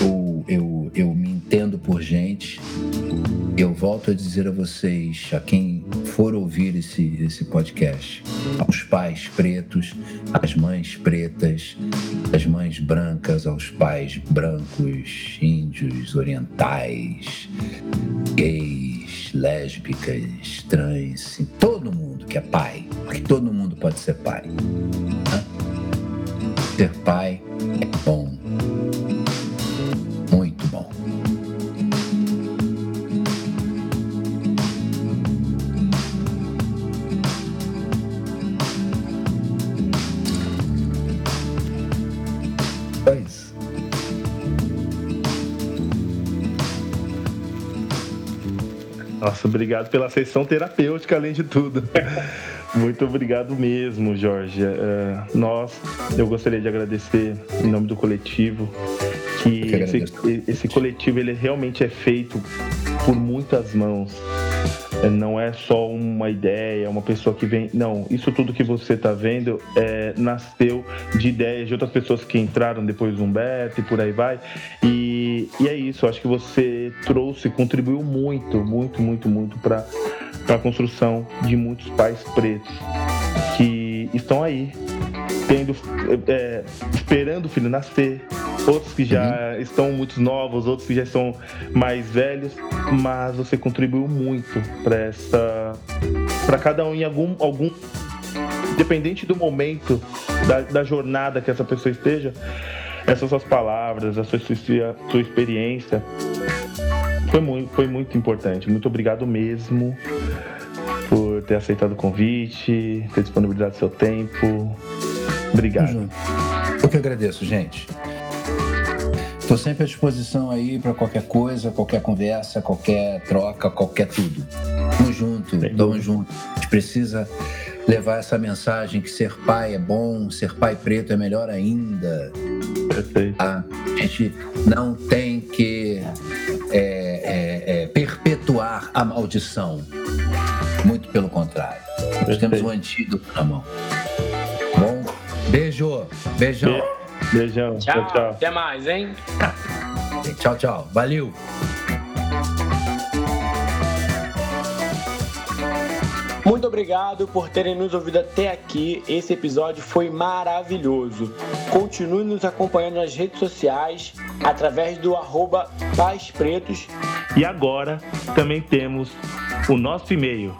eu, eu, eu me entendo por gente. Eu volto a dizer a vocês, a quem for ouvir esse, esse podcast, aos pais pretos, às mães pretas, às mães brancas, aos pais brancos, índios, orientais, gays, lésbicas, trans, todo mundo que é pai, porque todo mundo pode ser pai. Né? Ser pai é bom Nossa, obrigado pela sessão terapêutica, além de tudo. [laughs] Muito obrigado mesmo, Jorge. Uh, nós, eu gostaria de agradecer em nome do coletivo que esse, esse, coletivo ele realmente é feito por muitas mãos. É, não é só uma ideia, uma pessoa que vem. Não, isso tudo que você está vendo é, nasceu de ideias de outras pessoas que entraram depois do Humberto e por aí vai. E, e é isso, acho que você trouxe, contribuiu muito, muito, muito, muito para a construção de muitos pais pretos que estão aí, tendo, é, esperando o filho nascer, outros que já uhum. estão muito novos, outros que já estão mais velhos, mas você contribuiu muito para essa, para cada um em algum, algum, independente do momento da, da jornada que essa pessoa esteja, essas suas palavras, a sua, sua, sua experiência foi muito, foi muito importante. Muito obrigado mesmo por ter aceitado o convite, ter disponibilizado seu tempo. Obrigado. Eu que agradeço, gente. Estou sempre à disposição aí para qualquer coisa, qualquer conversa, qualquer troca, qualquer tudo. Tamo junto, tamo junto. A gente precisa levar essa mensagem que ser pai é bom, ser pai preto é melhor ainda. Perfeito. A gente não tem que é, é, é, perpetuar a maldição. Muito pelo contrário. Nós temos um antídoto na mão. Bom, beijo, beijão. Beijão. Tchau, tchau, tchau. Até mais, hein? [laughs] tchau, tchau. Valeu. Obrigado por terem nos ouvido até aqui. Esse episódio foi maravilhoso. Continue nos acompanhando nas redes sociais através do arroba Pais Pretos. E agora também temos o nosso e-mail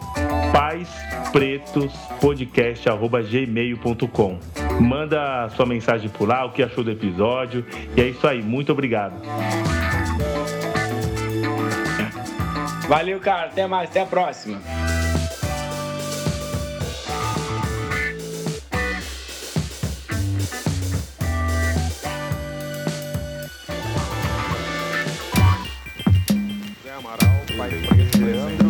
paispretospodcast.gmail.com Manda sua mensagem por lá, o que achou do episódio. E é isso aí, muito obrigado. Valeu, cara. Até mais, até a próxima. Casa 119